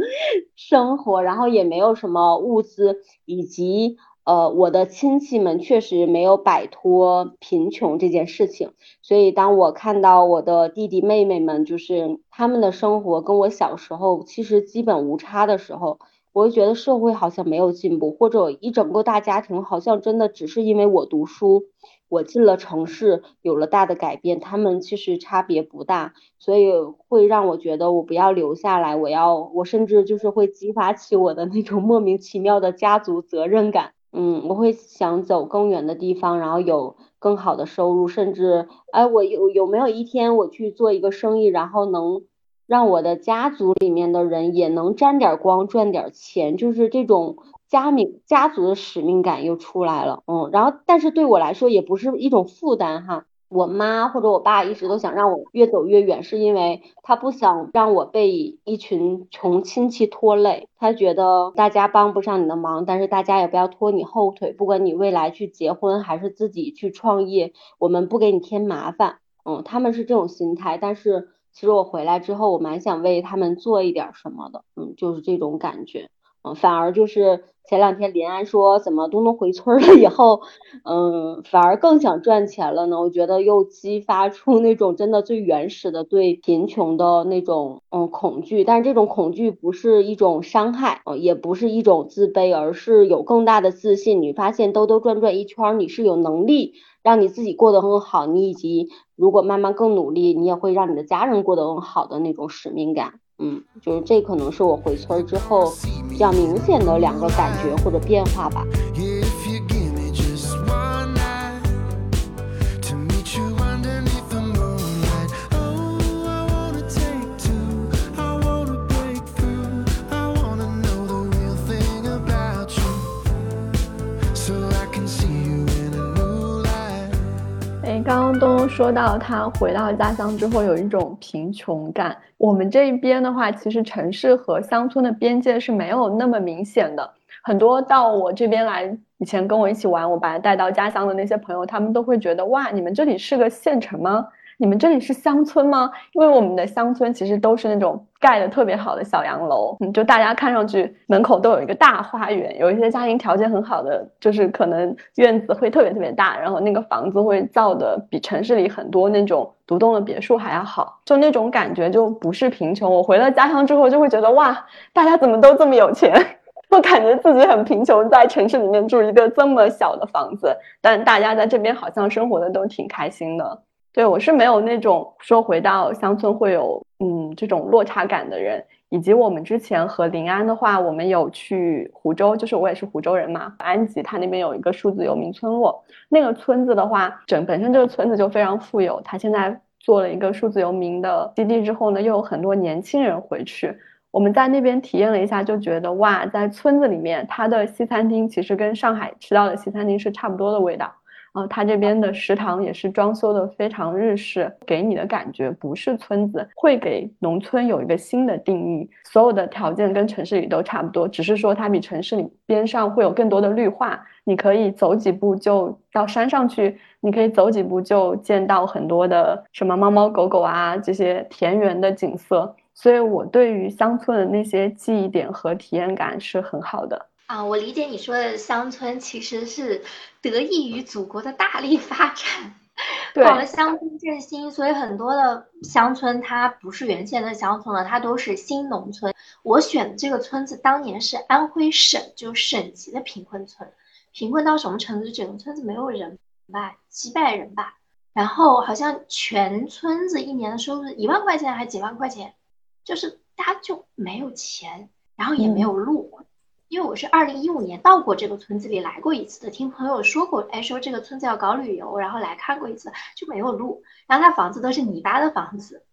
生活，然后也没有什么物资，以及呃我的亲戚们确实没有摆脱贫穷这件事情，所以当我看到我的弟弟妹妹们就是他们的生活跟我小时候其实基本无差的时候，我就觉得社会好像没有进步，或者一整个大家庭好像真的只是因为我读书。我进了城市，有了大的改变，他们其实差别不大，所以会让我觉得我不要留下来，我要，我甚至就是会激发起我的那种莫名其妙的家族责任感，嗯，我会想走更远的地方，然后有更好的收入，甚至，哎，我有有没有一天我去做一个生意，然后能让我的家族里面的人也能沾点光，赚点钱，就是这种。家名家族的使命感又出来了，嗯，然后但是对我来说也不是一种负担哈，我妈或者我爸一直都想让我越走越远，是因为他不想让我被一群穷亲戚拖累。他觉得大家帮不上你的忙，但是大家也不要拖你后腿。不管你未来去结婚还是自己去创业，我们不给你添麻烦。嗯，他们是这种心态。但是其实我回来之后，我蛮想为他们做一点什么的。嗯，就是这种感觉。嗯，反而就是前两天林安说怎么东东回村了以后，嗯，反而更想赚钱了呢？我觉得又激发出那种真的最原始的对贫穷的那种嗯恐惧，但是这种恐惧不是一种伤害，也不是一种自卑，而是有更大的自信。你发现兜兜转转一圈，你是有能力让你自己过得很好，你以及如果慢慢更努力，你也会让你的家人过得更好的那种使命感。嗯，就是这可能是我回村之后比较明显的两个感觉或者变化吧。刚刚都说到他回到家乡之后有一种贫穷感，我们这一边的话，其实城市和乡村的边界是没有那么明显的。很多到我这边来以前跟我一起玩，我把他带到家乡的那些朋友，他们都会觉得哇，你们这里是个县城吗？你们这里是乡村吗？因为我们的乡村其实都是那种盖的特别好的小洋楼，嗯，就大家看上去门口都有一个大花园，有一些家庭条件很好的，就是可能院子会特别特别大，然后那个房子会造的比城市里很多那种独栋的别墅还要好，就那种感觉就不是贫穷。我回了家乡之后就会觉得哇，大家怎么都这么有钱？我感觉自己很贫穷，在城市里面住一个这么小的房子，但大家在这边好像生活的都挺开心的。对我是没有那种说回到乡村会有嗯这种落差感的人，以及我们之前和临安的话，我们有去湖州，就是我也是湖州人嘛，安吉它那边有一个数字游民村落，那个村子的话，整本身这个村子就非常富有，它现在做了一个数字游民的基地之后呢，又有很多年轻人回去，我们在那边体验了一下，就觉得哇，在村子里面，它的西餐厅其实跟上海吃到的西餐厅是差不多的味道。啊，他这边的食堂也是装修的非常日式，给你的感觉不是村子，会给农村有一个新的定义。所有的条件跟城市里都差不多，只是说它比城市里边上会有更多的绿化，你可以走几步就到山上去，你可以走几步就见到很多的什么猫猫狗狗啊这些田园的景色。所以我对于乡村的那些记忆点和体验感是很好的。啊，我理解你说的乡村其实是得益于祖国的大力发展，搞了乡村振兴，所以很多的乡村它不是原先的乡村了，它都是新农村。我选的这个村子当年是安徽省就省级的贫困村，贫困到什么程度？整个村子没有人吧，几百人吧，然后好像全村子一年的收入一万块钱还几万块钱，就是大家就没有钱，然后也没有路。因为我是二零一五年到过这个村子里来过一次的，听朋友说过，哎，说这个村子要搞旅游，然后来看过一次，就没有路，然后他房子都是泥巴的房子，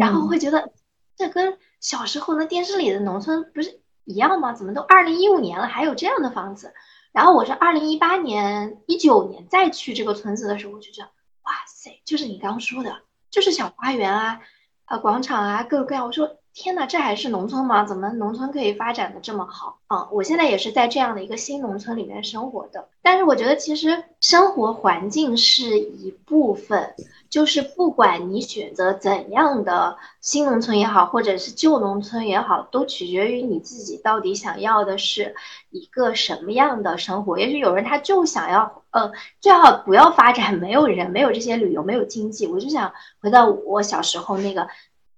然后会觉得这跟小时候那电视里的农村不是一样吗？怎么都二零一五年了还有这样的房子？然后我是二零一八年、一九年再去这个村子的时候，我就觉得哇塞，就是你刚刚说的，就是小花园啊，啊广场啊，各种各样。我说。天哪，这还是农村吗？怎么农村可以发展的这么好啊？我现在也是在这样的一个新农村里面生活的，但是我觉得其实生活环境是一部分，就是不管你选择怎样的新农村也好，或者是旧农村也好，都取决于你自己到底想要的是一个什么样的生活。也许有人他就想要，呃，最好不要发展，没有人，没有这些旅游，没有经济，我就想回到我小时候那个。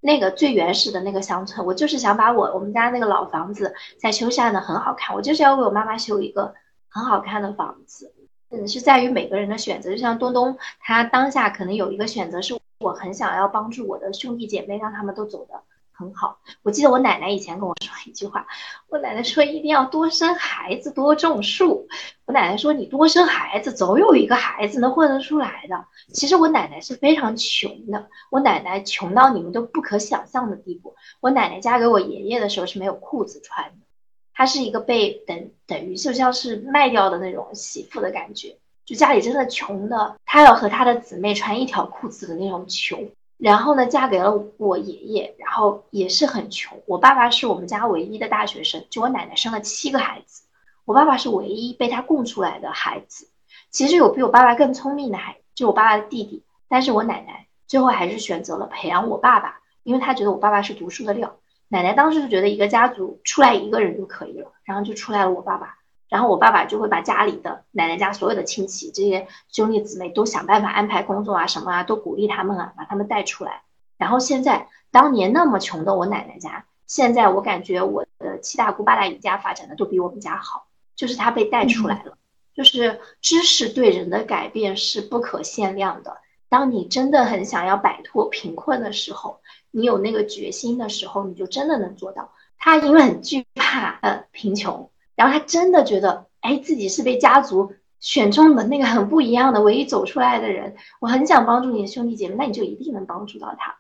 那个最原始的那个乡村，我就是想把我我们家那个老房子再修缮的很好看，我就是要为我妈妈修一个很好看的房子。嗯，是在于每个人的选择，就像东东，他当下可能有一个选择，是我很想要帮助我的兄弟姐妹，让他们都走的。很好，我记得我奶奶以前跟我说一句话，我奶奶说一定要多生孩子，多种树。我奶奶说你多生孩子，总有一个孩子能混得出来的。其实我奶奶是非常穷的，我奶奶穷到你们都不可想象的地步。我奶奶嫁给我爷爷的时候是没有裤子穿的，她是一个被等等于就像是卖掉的那种媳妇的感觉。就家里真的穷的，她要和她的姊妹穿一条裤子的那种穷。然后呢，嫁给了我爷爷，然后也是很穷。我爸爸是我们家唯一的大学生，就我奶奶生了七个孩子，我爸爸是唯一被他供出来的孩子。其实有比我爸爸更聪明的孩，就我爸爸的弟弟，但是我奶奶最后还是选择了培养我爸爸，因为她觉得我爸爸是读书的料。奶奶当时就觉得一个家族出来一个人就可以了，然后就出来了我爸爸。然后我爸爸就会把家里的奶奶家所有的亲戚、这些兄弟姊妹都想办法安排工作啊，什么啊，都鼓励他们啊，把他们带出来。然后现在当年那么穷的我奶奶家，现在我感觉我的七大姑八大姨家发展的都比我们家好，就是他被带出来了。就是知识对人的改变是不可限量的。当你真的很想要摆脱贫困的时候，你有那个决心的时候，你就真的能做到。他因为很惧怕呃贫穷。然后他真的觉得，哎，自己是被家族选中的那个很不一样的唯一走出来的人。我很想帮助你的兄弟姐妹，那你就一定能帮助到他。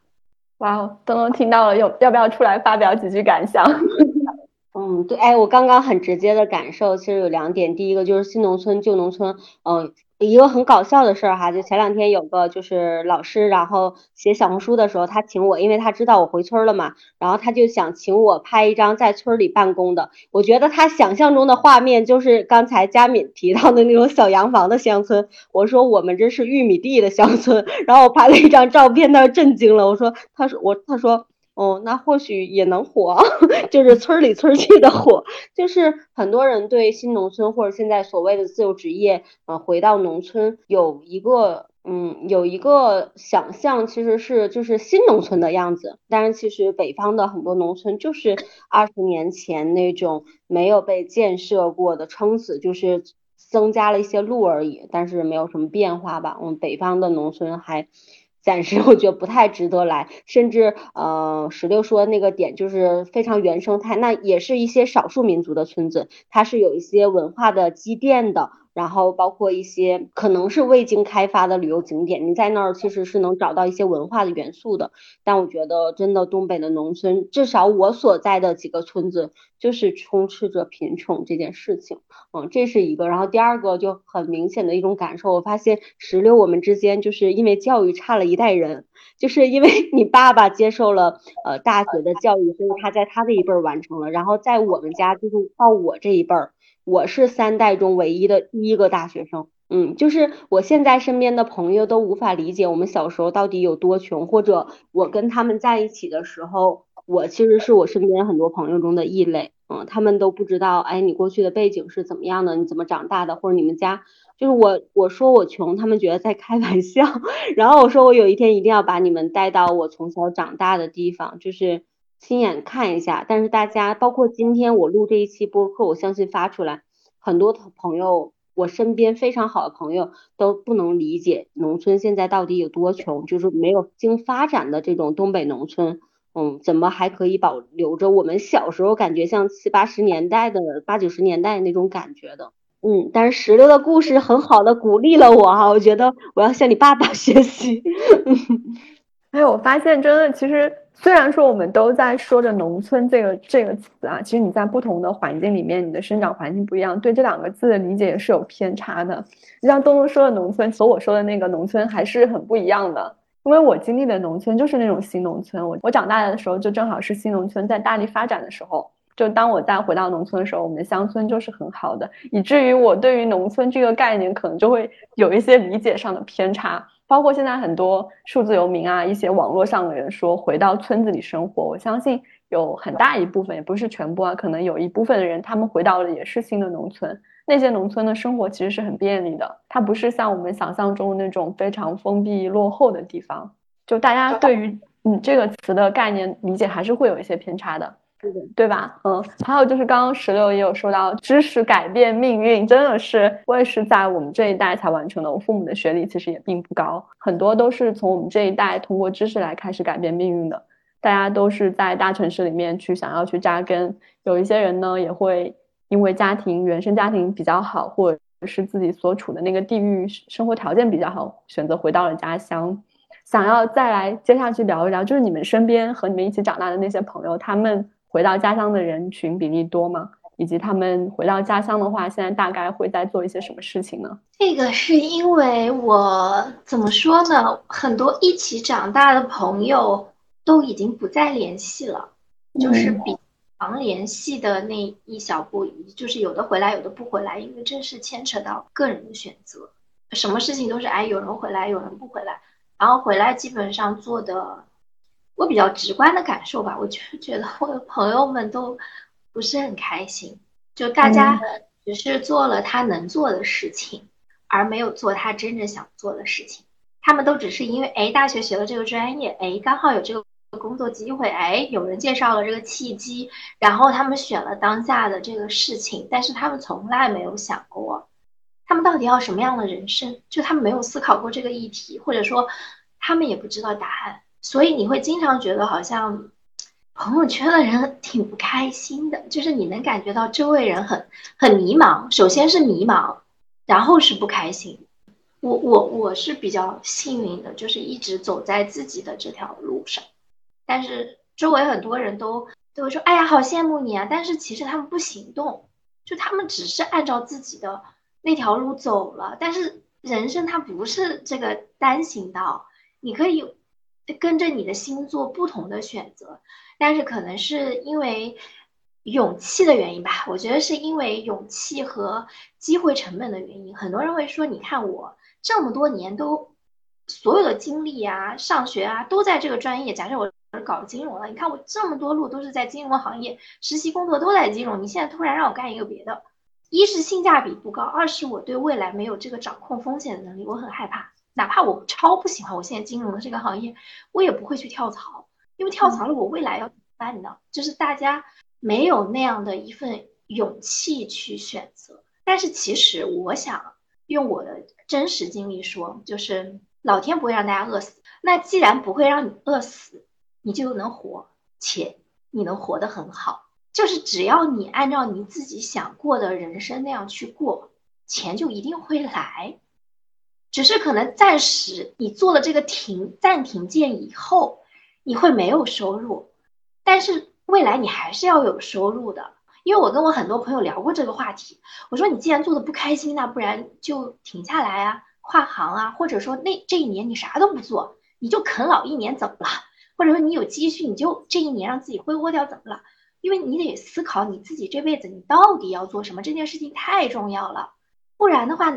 哇哦，东东听到了，有要不要出来发表几句感想？嗯，对，哎，我刚刚很直接的感受，其实有两点，第一个就是新农村旧农村，嗯。一个很搞笑的事儿哈，就前两天有个就是老师，然后写小红书的时候，他请我，因为他知道我回村了嘛，然后他就想请我拍一张在村里办公的。我觉得他想象中的画面就是刚才佳敏提到的那种小洋房的乡村。我说我们这是玉米地的乡村，然后我拍了一张照片，他震惊了。我说，他说我，他说。哦，那或许也能火，就是村里村气的火，就是很多人对新农村或者现在所谓的自由职业，呃，回到农村有一个，嗯，有一个想象，其实是就是新农村的样子。但是其实北方的很多农村就是二十年前那种没有被建设过的撑死，就是增加了一些路而已，但是没有什么变化吧。我们北方的农村还。暂时我觉得不太值得来，甚至呃，石榴说那个点就是非常原生态，那也是一些少数民族的村子，它是有一些文化的积淀的。然后包括一些可能是未经开发的旅游景点，你在那儿其实是能找到一些文化的元素的。但我觉得真的东北的农村，至少我所在的几个村子就是充斥着贫穷这件事情。嗯，这是一个。然后第二个就很明显的一种感受，我发现石榴我们之间就是因为教育差了一代人，就是因为你爸爸接受了呃大学的教育，所以他在他的一辈儿完成了，然后在我们家就是到我这一辈儿。我是三代中唯一的第一个大学生，嗯，就是我现在身边的朋友都无法理解我们小时候到底有多穷，或者我跟他们在一起的时候，我其实是我身边很多朋友中的异类，嗯，他们都不知道，哎，你过去的背景是怎么样的，你怎么长大的，或者你们家，就是我我说我穷，他们觉得在开玩笑，然后我说我有一天一定要把你们带到我从小长大的地方，就是。亲眼看一下，但是大家包括今天我录这一期播客，我相信发出来，很多朋友，我身边非常好的朋友都不能理解农村现在到底有多穷，就是没有经发展的这种东北农村，嗯，怎么还可以保留着我们小时候感觉像七八十年代的八九十年代那种感觉的，嗯，但是石榴的故事很好的鼓励了我哈，我觉得我要向你爸爸学习。哎，我发现真的其实。虽然说我们都在说着“农村”这个这个词啊，其实你在不同的环境里面，你的生长环境不一样，对这两个字的理解也是有偏差的。就像东东说的“农村”和我说的那个“农村”还是很不一样的。因为我经历的农村就是那种新农村，我我长大的时候就正好是新农村在大力发展的时候。就当我再回到农村的时候，我们的乡村就是很好的，以至于我对于农村这个概念可能就会有一些理解上的偏差。包括现在很多数字游民啊，一些网络上的人说回到村子里生活，我相信有很大一部分，也不是全部啊，可能有一部分的人他们回到了也是新的农村。那些农村的生活其实是很便利的，它不是像我们想象中的那种非常封闭落后的地方。就大家对于嗯这个词的概念理解还是会有一些偏差的。对吧？嗯，还有就是刚刚石榴也有说到，知识改变命运，真的是我也是在我们这一代才完成的。我父母的学历其实也并不高，很多都是从我们这一代通过知识来开始改变命运的。大家都是在大城市里面去想要去扎根，有一些人呢也会因为家庭原生家庭比较好，或者是自己所处的那个地域生活条件比较好，选择回到了家乡。想要再来接下去聊一聊，就是你们身边和你们一起长大的那些朋友，他们。回到家乡的人群比例多吗？以及他们回到家乡的话，现在大概会在做一些什么事情呢？这个是因为我怎么说呢？很多一起长大的朋友都已经不再联系了，就是比常联系的那一小步，就是有的回来，有的不回来，因为这是牵扯到个人的选择。什么事情都是哎，有人回来，有人不回来，然后回来基本上做的，我比较直观的感受吧，我就觉得我的朋友们都。不是很开心，就大家只是做了他能做的事情，而没有做他真正想做的事情。他们都只是因为哎，大学学了这个专业，哎，刚好有这个工作机会，哎，有人介绍了这个契机，然后他们选了当下的这个事情。但是他们从来没有想过，他们到底要什么样的人生？就他们没有思考过这个议题，或者说他们也不知道答案。所以你会经常觉得好像。朋友圈的人挺不开心的，就是你能感觉到周围人很很迷茫。首先是迷茫，然后是不开心。我我我是比较幸运的，就是一直走在自己的这条路上。但是周围很多人都都会说：“哎呀，好羡慕你啊！”但是其实他们不行动，就他们只是按照自己的那条路走了。但是人生它不是这个单行道，你可以跟着你的心做不同的选择。但是可能是因为勇气的原因吧，我觉得是因为勇气和机会成本的原因。很多人会说，你看我这么多年都所有的经历啊、上学啊都在这个专业。假设我搞金融了，你看我这么多路都是在金融行业实习工作都在金融，你现在突然让我干一个别的，一是性价比不高，二是我对未来没有这个掌控风险的能力，我很害怕。哪怕我超不喜欢我现在金融的这个行业，我也不会去跳槽。因为跳槽了，我未来要怎么办呢？就是大家没有那样的一份勇气去选择。但是其实我想用我的真实经历说，就是老天不会让大家饿死。那既然不会让你饿死，你就能活，且你能活得很好。就是只要你按照你自己想过的人生那样去过，钱就一定会来。只是可能暂时你做了这个停暂停键以后。你会没有收入，但是未来你还是要有收入的。因为我跟我很多朋友聊过这个话题，我说你既然做的不开心，那不然就停下来啊，跨行啊，或者说那这一年你啥都不做，你就啃老一年怎么了？或者说你有积蓄，你就这一年让自己挥霍掉怎么了？因为你得思考你自己这辈子你到底要做什么，这件事情太重要了，不然的话。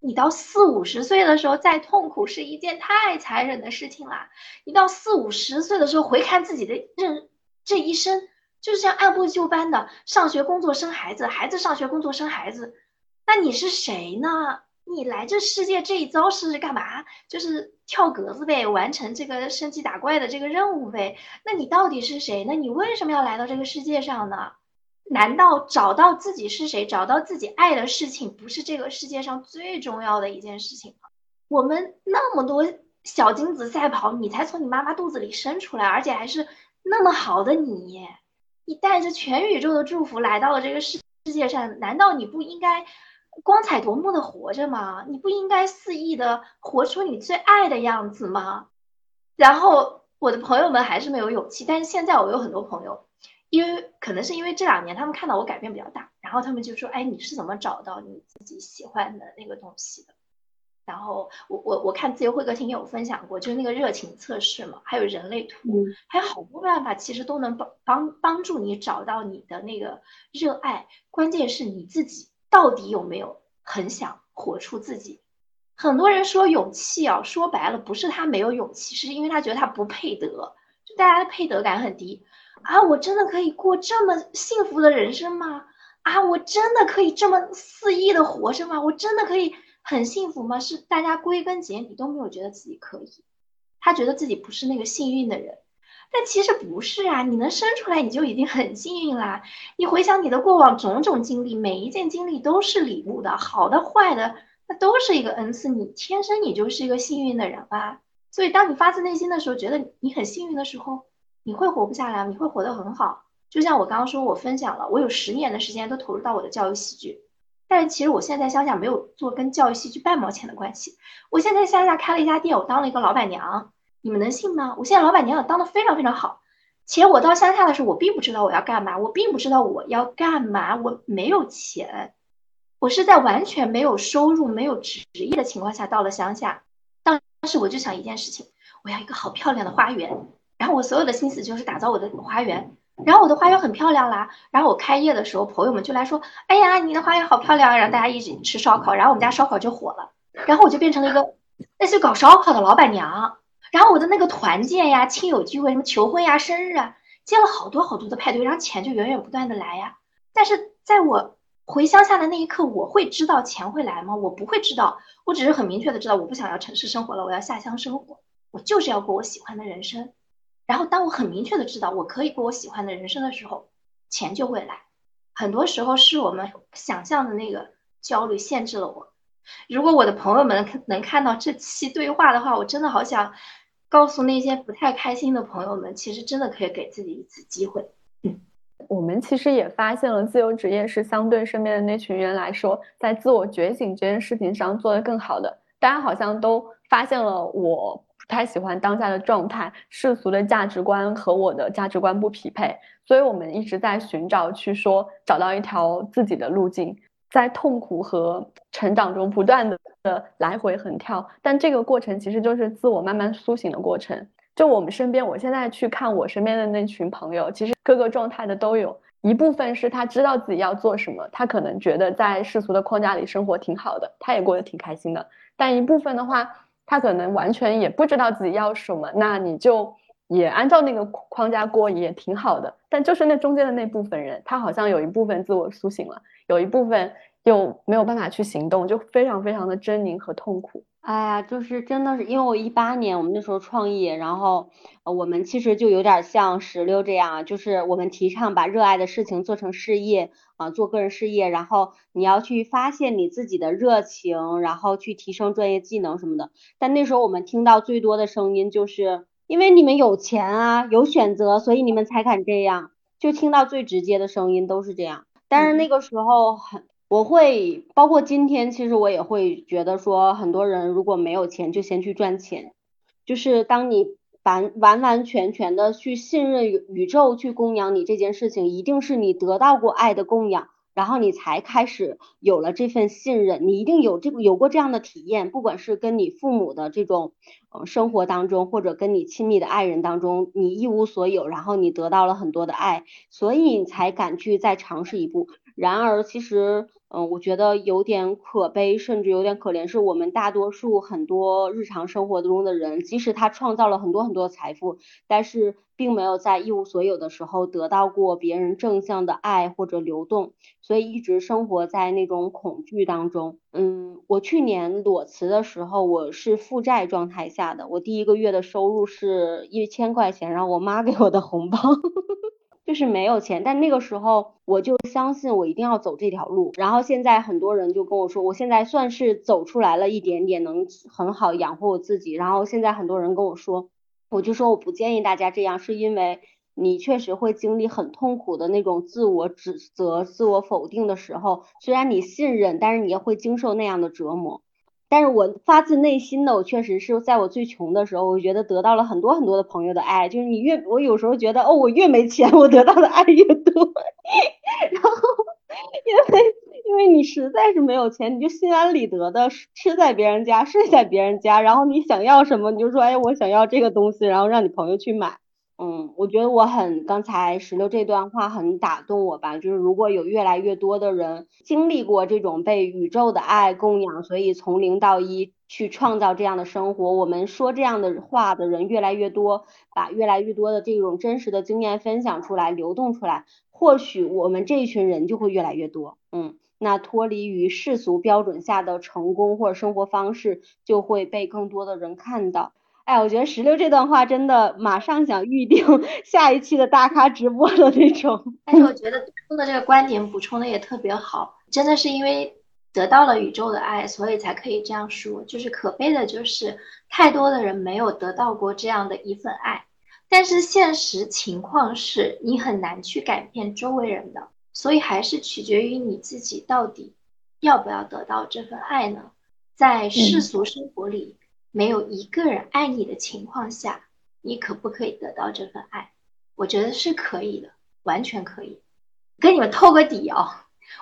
你到四五十岁的时候再痛苦是一件太残忍的事情了。你到四五十岁的时候回看自己的这这一生，就是这样按部就班的上学、工作、生孩子，孩子上学、工作、生孩子。那你是谁呢？你来这世界这一遭是干嘛？就是跳格子呗，完成这个升级打怪的这个任务呗。那你到底是谁？那你为什么要来到这个世界上呢？难道找到自己是谁，找到自己爱的事情，不是这个世界上最重要的一件事情吗？我们那么多小精子赛跑，你才从你妈妈肚子里生出来，而且还是那么好的你，你带着全宇宙的祝福来到了这个世世界上，难道你不应该光彩夺目的活着吗？你不应该肆意的活出你最爱的样子吗？然后我的朋友们还是没有勇气，但是现在我有很多朋友。因为可能是因为这两年他们看到我改变比较大，然后他们就说：“哎，你是怎么找到你自己喜欢的那个东西的？”然后我我我看自由会客厅有分享过，就是那个热情测试嘛，还有人类图，还有好多办法，其实都能帮帮帮助你找到你的那个热爱。关键是你自己到底有没有很想活出自己？很多人说勇气啊，说白了不是他没有勇气，是因为他觉得他不配得，就大家的配得感很低。啊，我真的可以过这么幸福的人生吗？啊，我真的可以这么肆意的活着吗？我真的可以很幸福吗？是大家归根结底都没有觉得自己可以，他觉得自己不是那个幸运的人，但其实不是啊，你能生出来你就已经很幸运啦。你回想你的过往种种经历，每一件经历都是礼物的，好的坏的，那都是一个恩赐，你天生你就是一个幸运的人吧。所以当你发自内心的时候，觉得你很幸运的时候。你会活不下来，你会活得很好。就像我刚刚说，我分享了，我有十年的时间都投入到我的教育戏剧，但是其实我现在在乡下，没有做跟教育戏剧半毛钱的关系。我现在乡下开了一家店，我当了一个老板娘，你们能信吗？我现在老板娘也当的非常非常好。且我到乡下的时候，我并不知道我要干嘛，我并不知道我要干嘛，我没有钱，我是在完全没有收入、没有职业的情况下到了乡下。当时我就想一件事情，我要一个好漂亮的花园，然后我所有的心思就是打造我的花园。然后我的花园很漂亮啦，然后我开业的时候，朋友们就来说：“哎呀，你的花园好漂亮！”然后大家一起吃烧烤，然后我们家烧烤就火了，然后我就变成了一个类似于搞烧烤的老板娘。然后我的那个团建呀、亲友聚会、什么求婚呀、生日啊，接了好多好多的派对，然后钱就源源不断的来呀。但是在我回乡下的那一刻，我会知道钱会来吗？我不会知道，我只是很明确的知道，我不想要城市生活了，我要下乡生活，我就是要过我喜欢的人生。然后当我很明确的知道我可以过我喜欢的人生的时候，钱就会来。很多时候是我们想象的那个焦虑限制了我。如果我的朋友们能看到这期对话的话，我真的好想。告诉那些不太开心的朋友们，其实真的可以给自己一次机会。嗯，我们其实也发现了，自由职业是相对身边的那群人来说，在自我觉醒这件事情上做得更好的。大家好像都发现了，我不太喜欢当下的状态，世俗的价值观和我的价值观不匹配，所以我们一直在寻找，去说找到一条自己的路径。在痛苦和成长中不断的的来回横跳，但这个过程其实就是自我慢慢苏醒的过程。就我们身边，我现在去看我身边的那群朋友，其实各个状态的都有一部分是他知道自己要做什么，他可能觉得在世俗的框架里生活挺好的，他也过得挺开心的。但一部分的话，他可能完全也不知道自己要什么，那你就也按照那个框架过也挺好的。但就是那中间的那部分人，他好像有一部分自我苏醒了。有一部分又没有办法去行动，就非常非常的狰狞和痛苦。哎呀，就是真的是，因为我一八年我们那时候创业，然后我们其实就有点像石榴这样，就是我们提倡把热爱的事情做成事业啊，做个人事业，然后你要去发现你自己的热情，然后去提升专业技能什么的。但那时候我们听到最多的声音就是，因为你们有钱啊，有选择，所以你们才敢这样。就听到最直接的声音都是这样。但是那个时候很，我会包括今天，其实我也会觉得说，很多人如果没有钱，就先去赚钱。就是当你完完完全全的去信任宇宙去供养你这件事情，一定是你得到过爱的供养。然后你才开始有了这份信任，你一定有这个有过这样的体验，不管是跟你父母的这种呃生活当中，或者跟你亲密的爱人当中，你一无所有，然后你得到了很多的爱，所以你才敢去再尝试一步。然而，其实。嗯，我觉得有点可悲，甚至有点可怜，是我们大多数很多日常生活中的人，即使他创造了很多很多财富，但是并没有在一无所有的时候得到过别人正向的爱或者流动，所以一直生活在那种恐惧当中。嗯，我去年裸辞的时候，我是负债状态下的，我第一个月的收入是一千块钱，然后我妈给我的红包。就是没有钱，但那个时候我就相信我一定要走这条路。然后现在很多人就跟我说，我现在算是走出来了一点点，能很好养活我自己。然后现在很多人跟我说，我就说我不建议大家这样，是因为你确实会经历很痛苦的那种自我指责、自我否定的时候。虽然你信任，但是你也会经受那样的折磨。但是我发自内心的，我确实是在我最穷的时候，我觉得得到了很多很多的朋友的爱。就是你越，我有时候觉得，哦，我越没钱，我得到的爱越多。然后，因为因为你实在是没有钱，你就心安理得的吃在别人家，睡在别人家，然后你想要什么，你就说，哎，我想要这个东西，然后让你朋友去买。嗯，我觉得我很刚才石榴这段话很打动我吧，就是如果有越来越多的人经历过这种被宇宙的爱供养，所以从零到一去创造这样的生活，我们说这样的话的人越来越多，把越来越多的这种真实的经验分享出来，流动出来，或许我们这一群人就会越来越多。嗯，那脱离于世俗标准下的成功或者生活方式就会被更多的人看到。哎，我觉得石榴这段话真的马上想预定 下一期的大咖直播的那种。但是我觉得东东的这个观点补充的也特别好，真的是因为得到了宇宙的爱，所以才可以这样说。就是可悲的就是太多的人没有得到过这样的一份爱，但是现实情况是你很难去改变周围人的，所以还是取决于你自己到底要不要得到这份爱呢？在世俗生活里。没有一个人爱你的情况下，你可不可以得到这份爱？我觉得是可以的，完全可以。跟你们透个底哦，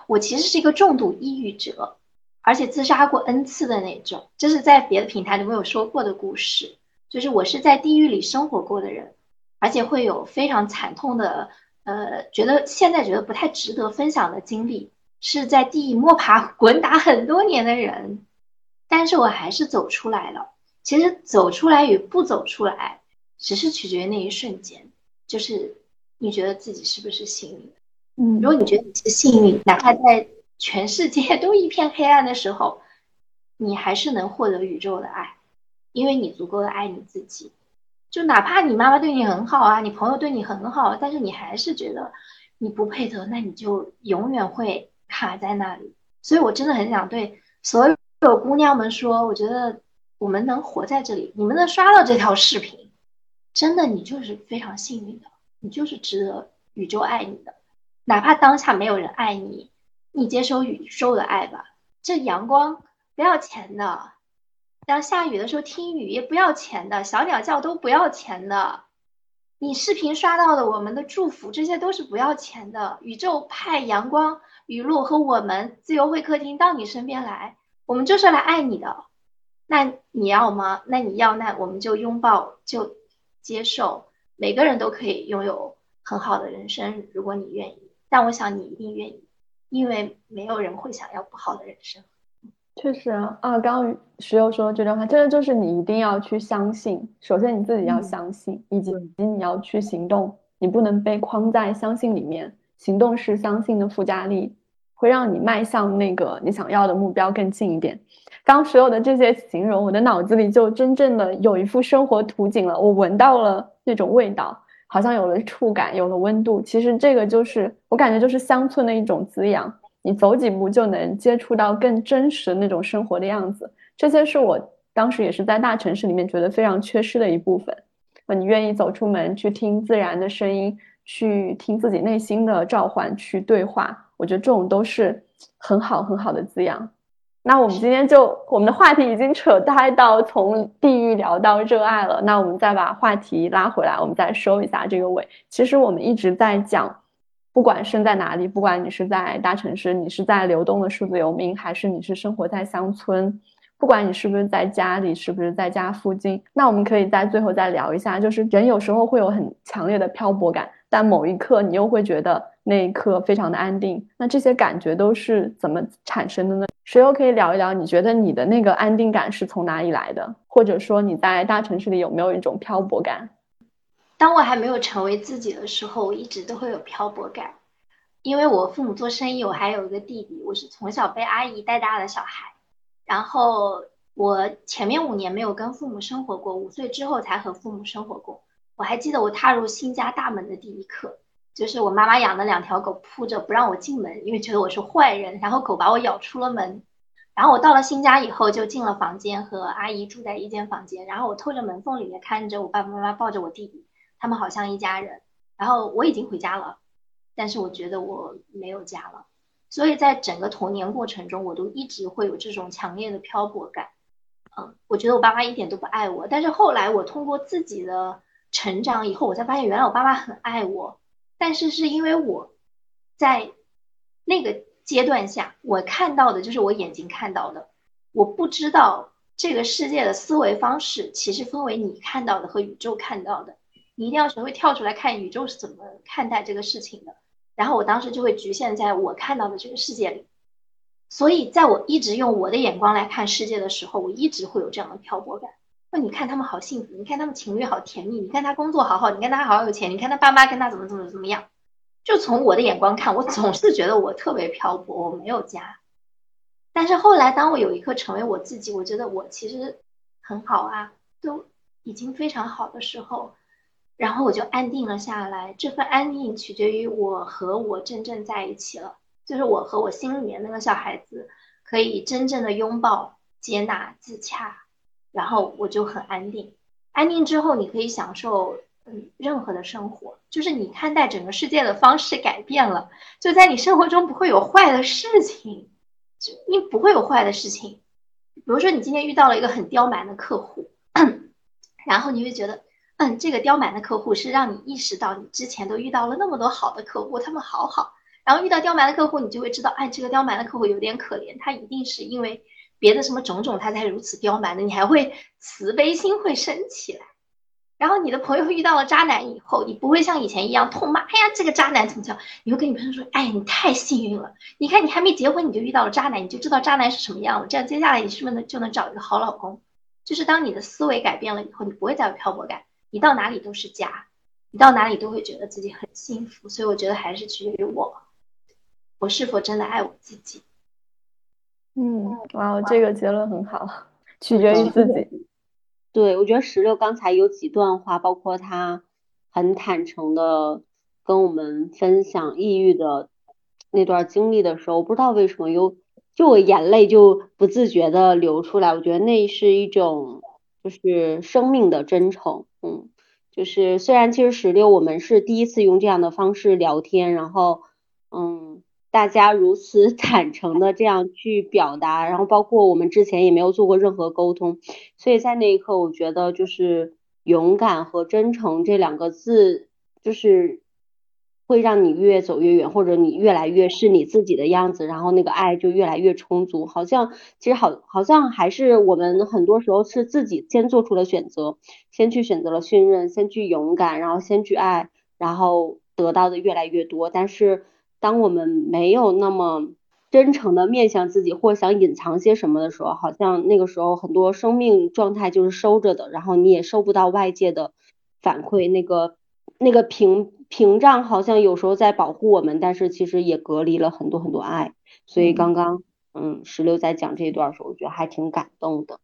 我其实是一个重度抑郁者，而且自杀过 n 次的那种，这是在别的平台都没有说过的故事。就是我是在地狱里生活过的人，而且会有非常惨痛的，呃，觉得现在觉得不太值得分享的经历，是在地狱摸爬 滚打很多年的人，但是我还是走出来了。其实走出来与不走出来，只是取决于那一瞬间，就是你觉得自己是不是幸运。嗯，如果你觉得你是幸运，哪怕在全世界都一片黑暗的时候，你还是能获得宇宙的爱。因为你足够的爱你自己，就哪怕你妈妈对你很好啊，你朋友对你很好，但是你还是觉得你不配得，那你就永远会卡在那里。所以我真的很想对所有姑娘们说，我觉得我们能活在这里，你们能刷到这条视频，真的你就是非常幸运的，你就是值得宇宙爱你的，哪怕当下没有人爱你，你接受宇宙的爱吧。这阳光不要钱的。当下雨的时候听雨也不要钱的，小鸟叫都不要钱的。你视频刷到的我们的祝福，这些都是不要钱的。宇宙派阳光、雨露和我们自由会客厅到你身边来，我们就是来爱你的。那你要吗？那你要，那我们就拥抱，就接受。每个人都可以拥有很好的人生，如果你愿意。但我想你一定愿意，因为没有人会想要不好的人生。确实啊，啊，刚刚石榴说这段话，真的就是你一定要去相信。首先你自己要相信，以及你要去行动。你不能被框在相信里面，行动是相信的附加力，会让你迈向那个你想要的目标更近一点。刚所有的这些形容，我的脑子里就真正的有一幅生活图景了。我闻到了那种味道，好像有了触感，有了温度。其实这个就是我感觉就是乡村的一种滋养。你走几步就能接触到更真实的那种生活的样子，这些是我当时也是在大城市里面觉得非常缺失的一部分。那你愿意走出门去听自然的声音，去听自己内心的召唤，去对话，我觉得这种都是很好很好的滋养。那我们今天就我们的话题已经扯开到从地狱聊到热爱了，那我们再把话题拉回来，我们再收一下这个尾。其实我们一直在讲。不管身在哪里，不管你是在大城市，你是在流动的数字游民，还是你是生活在乡村，不管你是不是在家里，是不是在家附近，那我们可以在最后再聊一下，就是人有时候会有很强烈的漂泊感，但某一刻你又会觉得那一刻非常的安定。那这些感觉都是怎么产生的呢？谁又可以聊一聊？你觉得你的那个安定感是从哪里来的？或者说你在大城市里有没有一种漂泊感？当我还没有成为自己的时候，我一直都会有漂泊感，因为我父母做生意，我还有一个弟弟，我是从小被阿姨带大的小孩。然后我前面五年没有跟父母生活过，五岁之后才和父母生活过。我还记得我踏入新家大门的第一刻，就是我妈妈养的两条狗扑着不让我进门，因为觉得我是坏人，然后狗把我咬出了门。然后我到了新家以后，就进了房间，和阿姨住在一间房间。然后我透着门缝里面看着我爸爸妈妈抱着我弟弟。他们好像一家人，然后我已经回家了，但是我觉得我没有家了，所以在整个童年过程中，我都一直会有这种强烈的漂泊感。嗯，我觉得我爸妈一点都不爱我，但是后来我通过自己的成长以后，我才发现原来我爸妈很爱我，但是是因为我在那个阶段下，我看到的就是我眼睛看到的，我不知道这个世界的思维方式其实分为你看到的和宇宙看到的。你一定要学会跳出来看宇宙是怎么看待这个事情的，然后我当时就会局限在我看到的这个世界里，所以在我一直用我的眼光来看世界的时候，我一直会有这样的漂泊感。那你看他们好幸福，你看他们情侣好甜蜜，你看他工作好好，你看他好有钱，你看他爸妈跟他怎么怎么怎么样，就从我的眼光看，我总是觉得我特别漂泊，我没有家。但是后来当我有一刻成为我自己，我觉得我其实很好啊，都已经非常好的时候。然后我就安定了下来，这份安定取决于我和我真正在一起了，就是我和我心里面那个小孩子可以真正的拥抱、接纳、自洽，然后我就很安定。安定之后，你可以享受嗯任何的生活，就是你看待整个世界的方式改变了，就在你生活中不会有坏的事情，就你不会有坏的事情。比如说你今天遇到了一个很刁蛮的客户，然后你会觉得。嗯，这个刁蛮的客户是让你意识到你之前都遇到了那么多好的客户，他们好好。然后遇到刁蛮的客户，你就会知道，哎，这个刁蛮的客户有点可怜，他一定是因为别的什么种种，他才如此刁蛮的。你还会慈悲心会升起来。然后你的朋友遇到了渣男以后，你不会像以前一样痛骂，哎呀，这个渣男怎么叫？你会跟你朋友说，哎，你太幸运了，你看你还没结婚你就遇到了渣男，你就知道渣男是什么样了。这样接下来你是不是能就能找一个好老公？就是当你的思维改变了以后，你不会再有漂泊感，你到哪里都是家，你到哪里都会觉得自己很幸福。所以我觉得还是取决于我，我是否真的爱我自己。嗯，哇，这个结论很好，取决于自己。对，我觉得石榴刚才有几段话，包括他很坦诚的跟我们分享抑郁的那段经历的时候，不知道为什么有就我眼泪就不自觉的流出来。我觉得那是一种就是生命的真诚，嗯，就是虽然其实石榴我们是第一次用这样的方式聊天，然后嗯。大家如此 坦诚的这样去表达，然后包括我们之前也没有做过任何沟通，所以在那一刻，我觉得就是勇敢和真诚这两个字，就是会让你越走越远，或者你越来越是你自己的样子，然后那个爱就越来越充足。好像其实好，好像还是我们很多时候是自己先做出了选择，先去选择了信任，先去勇敢，然后先去爱，然后得到的越来越多，但是。当我们没有那么真诚的面向自己，或想隐藏些什么的时候，好像那个时候很多生命状态就是收着的，然后你也收不到外界的反馈，那个那个屏屏障好像有时候在保护我们，但是其实也隔离了很多很多爱。所以刚刚嗯石榴在讲这一段的时候，我觉得还挺感动的。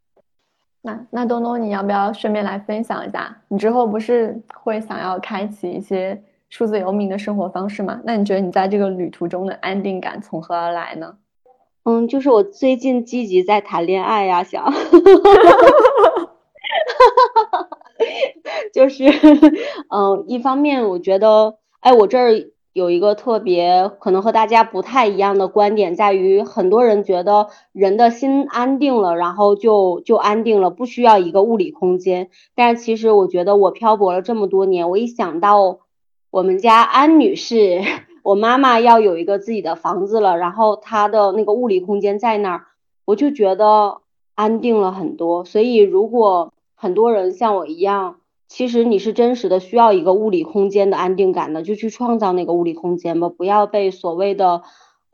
那那东东，你要不要顺便来分享一下？你之后不是会想要开启一些？数字游民的生活方式嘛？那你觉得你在这个旅途中的安定感从何而来呢？嗯，就是我最近积极在谈恋爱呀，想，就是嗯，一方面我觉得，哎，我这儿有一个特别可能和大家不太一样的观点，在于很多人觉得人的心安定了，然后就就安定了，不需要一个物理空间。但是其实我觉得我漂泊了这么多年，我一想到。我们家安女士，我妈妈要有一个自己的房子了，然后她的那个物理空间在那儿，我就觉得安定了很多。所以，如果很多人像我一样，其实你是真实的需要一个物理空间的安定感的，就去创造那个物理空间吧，不要被所谓的。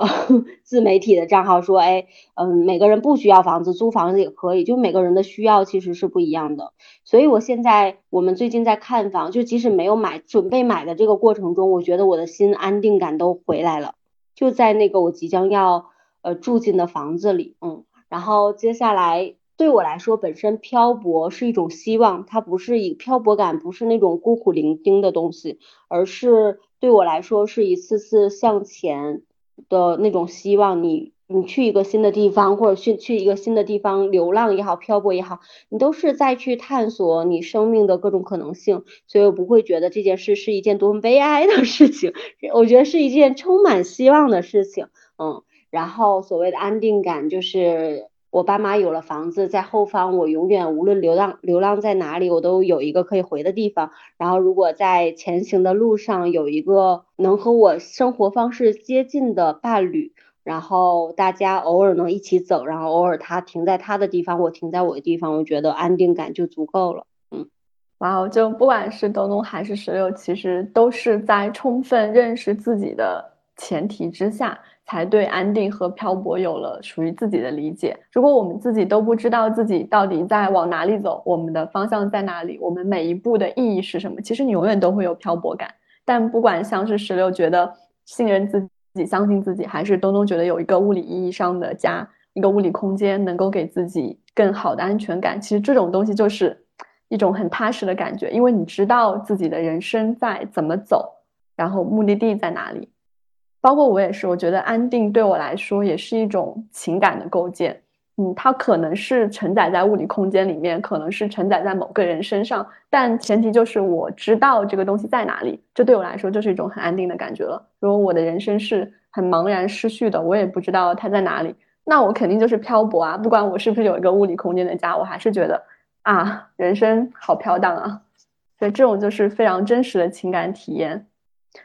自媒体的账号说，哎，嗯，每个人不需要房子，租房子也可以，就每个人的需要其实是不一样的。所以我现在，我们最近在看房，就即使没有买，准备买的这个过程中，我觉得我的心安定感都回来了，就在那个我即将要呃住进的房子里，嗯。然后接下来对我来说，本身漂泊是一种希望，它不是以漂泊感，不是那种孤苦伶仃的东西，而是对我来说是一次次向前。的那种希望，你你去一个新的地方，或者去去一个新的地方流浪也好，漂泊也好，你都是在去探索你生命的各种可能性，所以我不会觉得这件事是一件多么悲哀的事情，我觉得是一件充满希望的事情，嗯，然后所谓的安定感就是。我爸妈有了房子，在后方，我永远无论流浪流浪在哪里，我都有一个可以回的地方。然后，如果在前行的路上有一个能和我生活方式接近的伴侣，然后大家偶尔能一起走，然后偶尔他停在他的地方，我停在我的地方，我觉得安定感就足够了。嗯，哇哦，就不管是东东还是石榴，其实都是在充分认识自己的前提之下。才对安定和漂泊有了属于自己的理解。如果我们自己都不知道自己到底在往哪里走，我们的方向在哪里，我们每一步的意义是什么，其实你永远都会有漂泊感。但不管像是石榴觉得信任自己、相信自己，还是东东觉得有一个物理意义上的家、一个物理空间能够给自己更好的安全感，其实这种东西就是一种很踏实的感觉，因为你知道自己的人生在怎么走，然后目的地在哪里。包括我也是，我觉得安定对我来说也是一种情感的构建。嗯，它可能是承载在物理空间里面，可能是承载在某个人身上，但前提就是我知道这个东西在哪里，这对我来说就是一种很安定的感觉了。如果我的人生是很茫然失序的，我也不知道它在哪里，那我肯定就是漂泊啊。不管我是不是有一个物理空间的家，我还是觉得啊，人生好飘荡啊。所以这种就是非常真实的情感体验。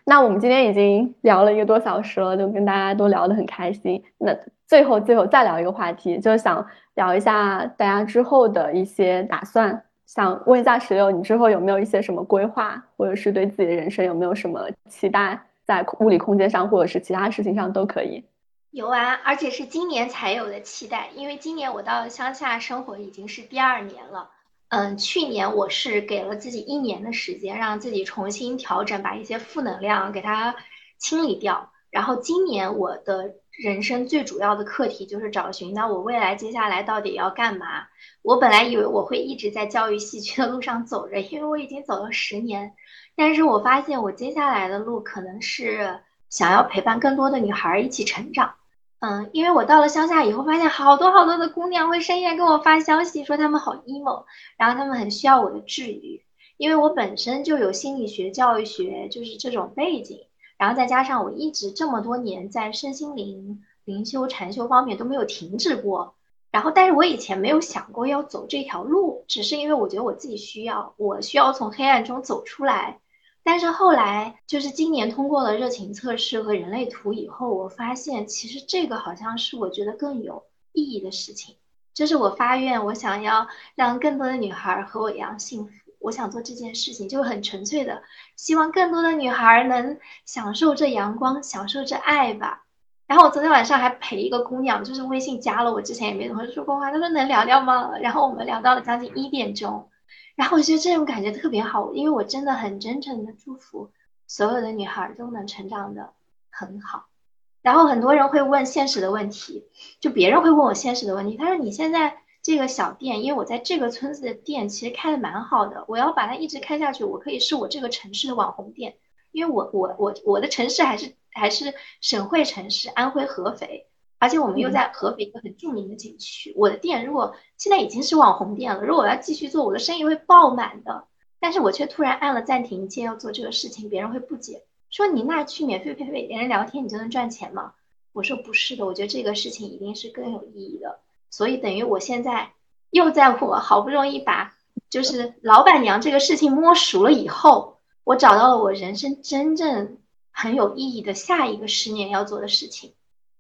那我们今天已经聊了一个多小时了，就跟大家都聊得很开心。那最后最后再聊一个话题，就是想聊一下大家之后的一些打算。想问一下石榴，你之后有没有一些什么规划，或者是对自己的人生有没有什么期待，在物理空间上或者是其他事情上都可以。有啊，而且是今年才有的期待，因为今年我到乡下生活已经是第二年了。嗯，去年我是给了自己一年的时间，让自己重新调整，把一些负能量给它清理掉。然后今年我的人生最主要的课题就是找寻到我未来接下来到底要干嘛。我本来以为我会一直在教育戏剧的路上走着，因为我已经走了十年，但是我发现我接下来的路可能是想要陪伴更多的女孩一起成长。嗯，因为我到了乡下以后，发现好多好多的姑娘会深夜跟我发消息，说她们好 emo，然后她们很需要我的治愈。因为我本身就有心理学、教育学，就是这种背景，然后再加上我一直这么多年在身心灵、灵修、禅修方面都没有停止过。然后，但是我以前没有想过要走这条路，只是因为我觉得我自己需要，我需要从黑暗中走出来。但是后来，就是今年通过了热情测试和人类图以后，我发现其实这个好像是我觉得更有意义的事情。就是我发愿，我想要让更多的女孩和我一样幸福。我想做这件事情，就很纯粹的希望更多的女孩能享受这阳光，享受这爱吧。然后我昨天晚上还陪一个姑娘，就是微信加了我，之前也没怎么说过话，她说能聊聊吗？然后我们聊到了将近一点钟。然后我觉得这种感觉特别好，因为我真的很真诚的祝福所有的女孩都能成长的很好。然后很多人会问现实的问题，就别人会问我现实的问题。他说：“你现在这个小店，因为我在这个村子的店其实开的蛮好的，我要把它一直开下去，我可以是我这个城市的网红店，因为我我我我的城市还是还是省会城市安徽合肥。”而且我们又在合肥一个很著名的景区，我的店如果现在已经是网红店了，如果我要继续做，我的生意会爆满的。但是我却突然按了暂停键要做这个事情，别人会不解，说你那去免费陪别人聊天，你就能赚钱吗？我说不是的，我觉得这个事情一定是更有意义的。所以等于我现在又在我好不容易把就是老板娘这个事情摸熟了以后，我找到了我人生真正很有意义的下一个十年要做的事情。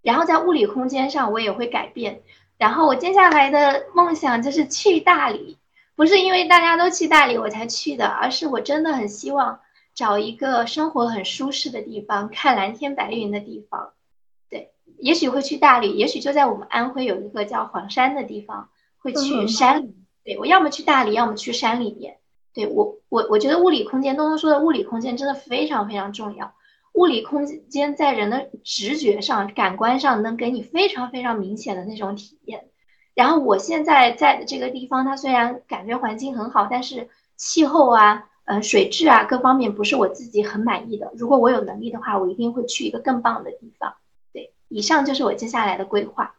然后在物理空间上，我也会改变。然后我接下来的梦想就是去大理，不是因为大家都去大理我才去的，而是我真的很希望找一个生活很舒适的地方，看蓝天白云的地方。对，也许会去大理，也许就在我们安徽有一个叫黄山的地方，会去山里。对我要么去大理，要么去山里面。对我，我我觉得物理空间，东东说的物理空间真的非常非常重要。物理空间在人的直觉上、感官上能给你非常非常明显的那种体验。然后我现在在的这个地方，它虽然感觉环境很好，但是气候啊、嗯、水质啊各方面不是我自己很满意的。如果我有能力的话，我一定会去一个更棒的地方。对，以上就是我接下来的规划。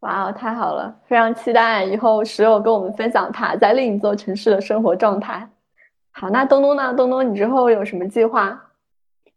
哇哦，太好了，非常期待以后石友跟我们分享他在另一座城市的生活状态。好，那东东呢？东东，你之后有什么计划？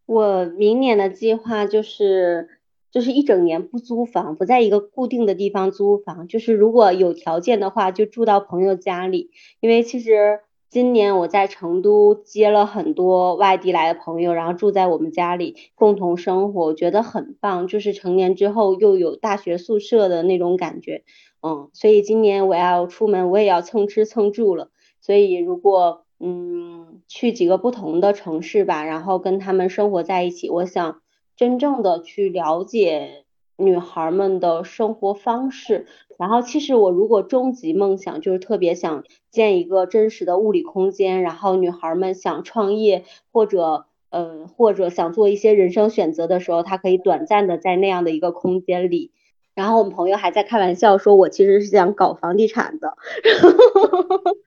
我明年的计划就是，就是一整年不租房，不在一个固定的地方租房，就是如果有条件的话，就住到朋友家里。因为其实今年我在成都接了很多外地来的朋友，然后住在我们家里共同生活，我觉得很棒，就是成年之后又有大学宿舍的那种感觉。嗯，所以今年我要出门，我也要蹭吃蹭住了。所以如果嗯，去几个不同的城市吧，然后跟他们生活在一起。我想真正的去了解女孩们的生活方式。然后，其实我如果终极梦想就是特别想建一个真实的物理空间，然后女孩们想创业或者呃或者想做一些人生选择的时候，她可以短暂的在那样的一个空间里。然后我们朋友还在开玩笑说，我其实是想搞房地产的。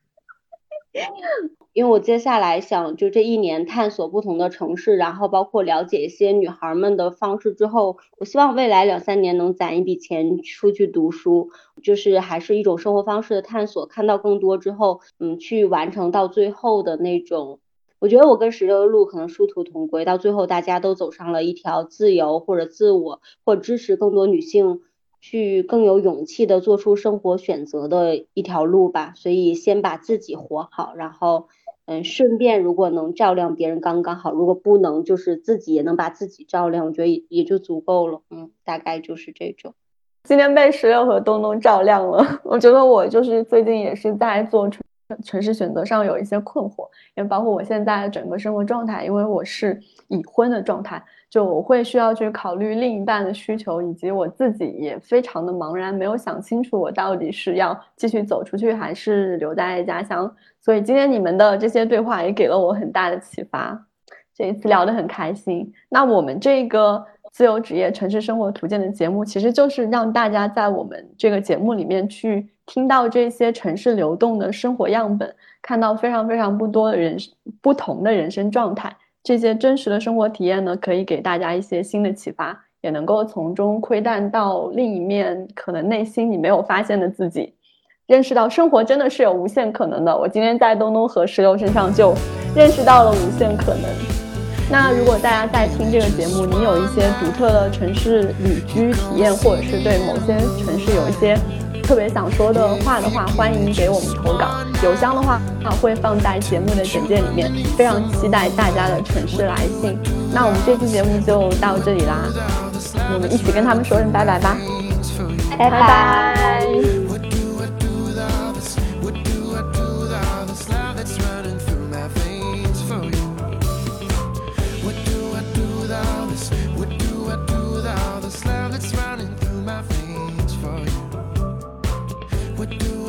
因为我接下来想就这一年探索不同的城市，然后包括了解一些女孩们的方式之后，我希望未来两三年能攒一笔钱出去读书，就是还是一种生活方式的探索，看到更多之后，嗯，去完成到最后的那种。我觉得我跟石榴的路可能殊途同归，到最后大家都走上了一条自由或者自我或支持更多女性去更有勇气的做出生活选择的一条路吧。所以先把自己活好，然后。嗯，顺便如果能照亮别人刚刚好，如果不能，就是自己也能把自己照亮，我觉得也就足够了。嗯，大概就是这种。今天被石榴和东东照亮了，我觉得我就是最近也是在做出城市选择上有一些困惑，也包括我现在整个生活状态，因为我是已婚的状态，就我会需要去考虑另一半的需求，以及我自己也非常的茫然，没有想清楚我到底是要继续走出去，还是留在家乡。所以今天你们的这些对话也给了我很大的启发，这一次聊得很开心。那我们这个自由职业城市生活图鉴的节目，其实就是让大家在我们这个节目里面去听到这些城市流动的生活样本，看到非常非常不多的人不同的人生状态，这些真实的生活体验呢，可以给大家一些新的启发，也能够从中窥探到另一面可能内心你没有发现的自己。认识到生活真的是有无限可能的。我今天在东东和石榴身上就认识到了无限可能。那如果大家在听这个节目，你有一些独特的城市旅居体验，或者是对某些城市有一些特别想说的话的话，欢迎给我们投稿。邮箱的话会放在节目的简介里面。非常期待大家的城市来信。那我们这期节目就到这里啦，我们一起跟他们说声拜拜吧，拜拜。What do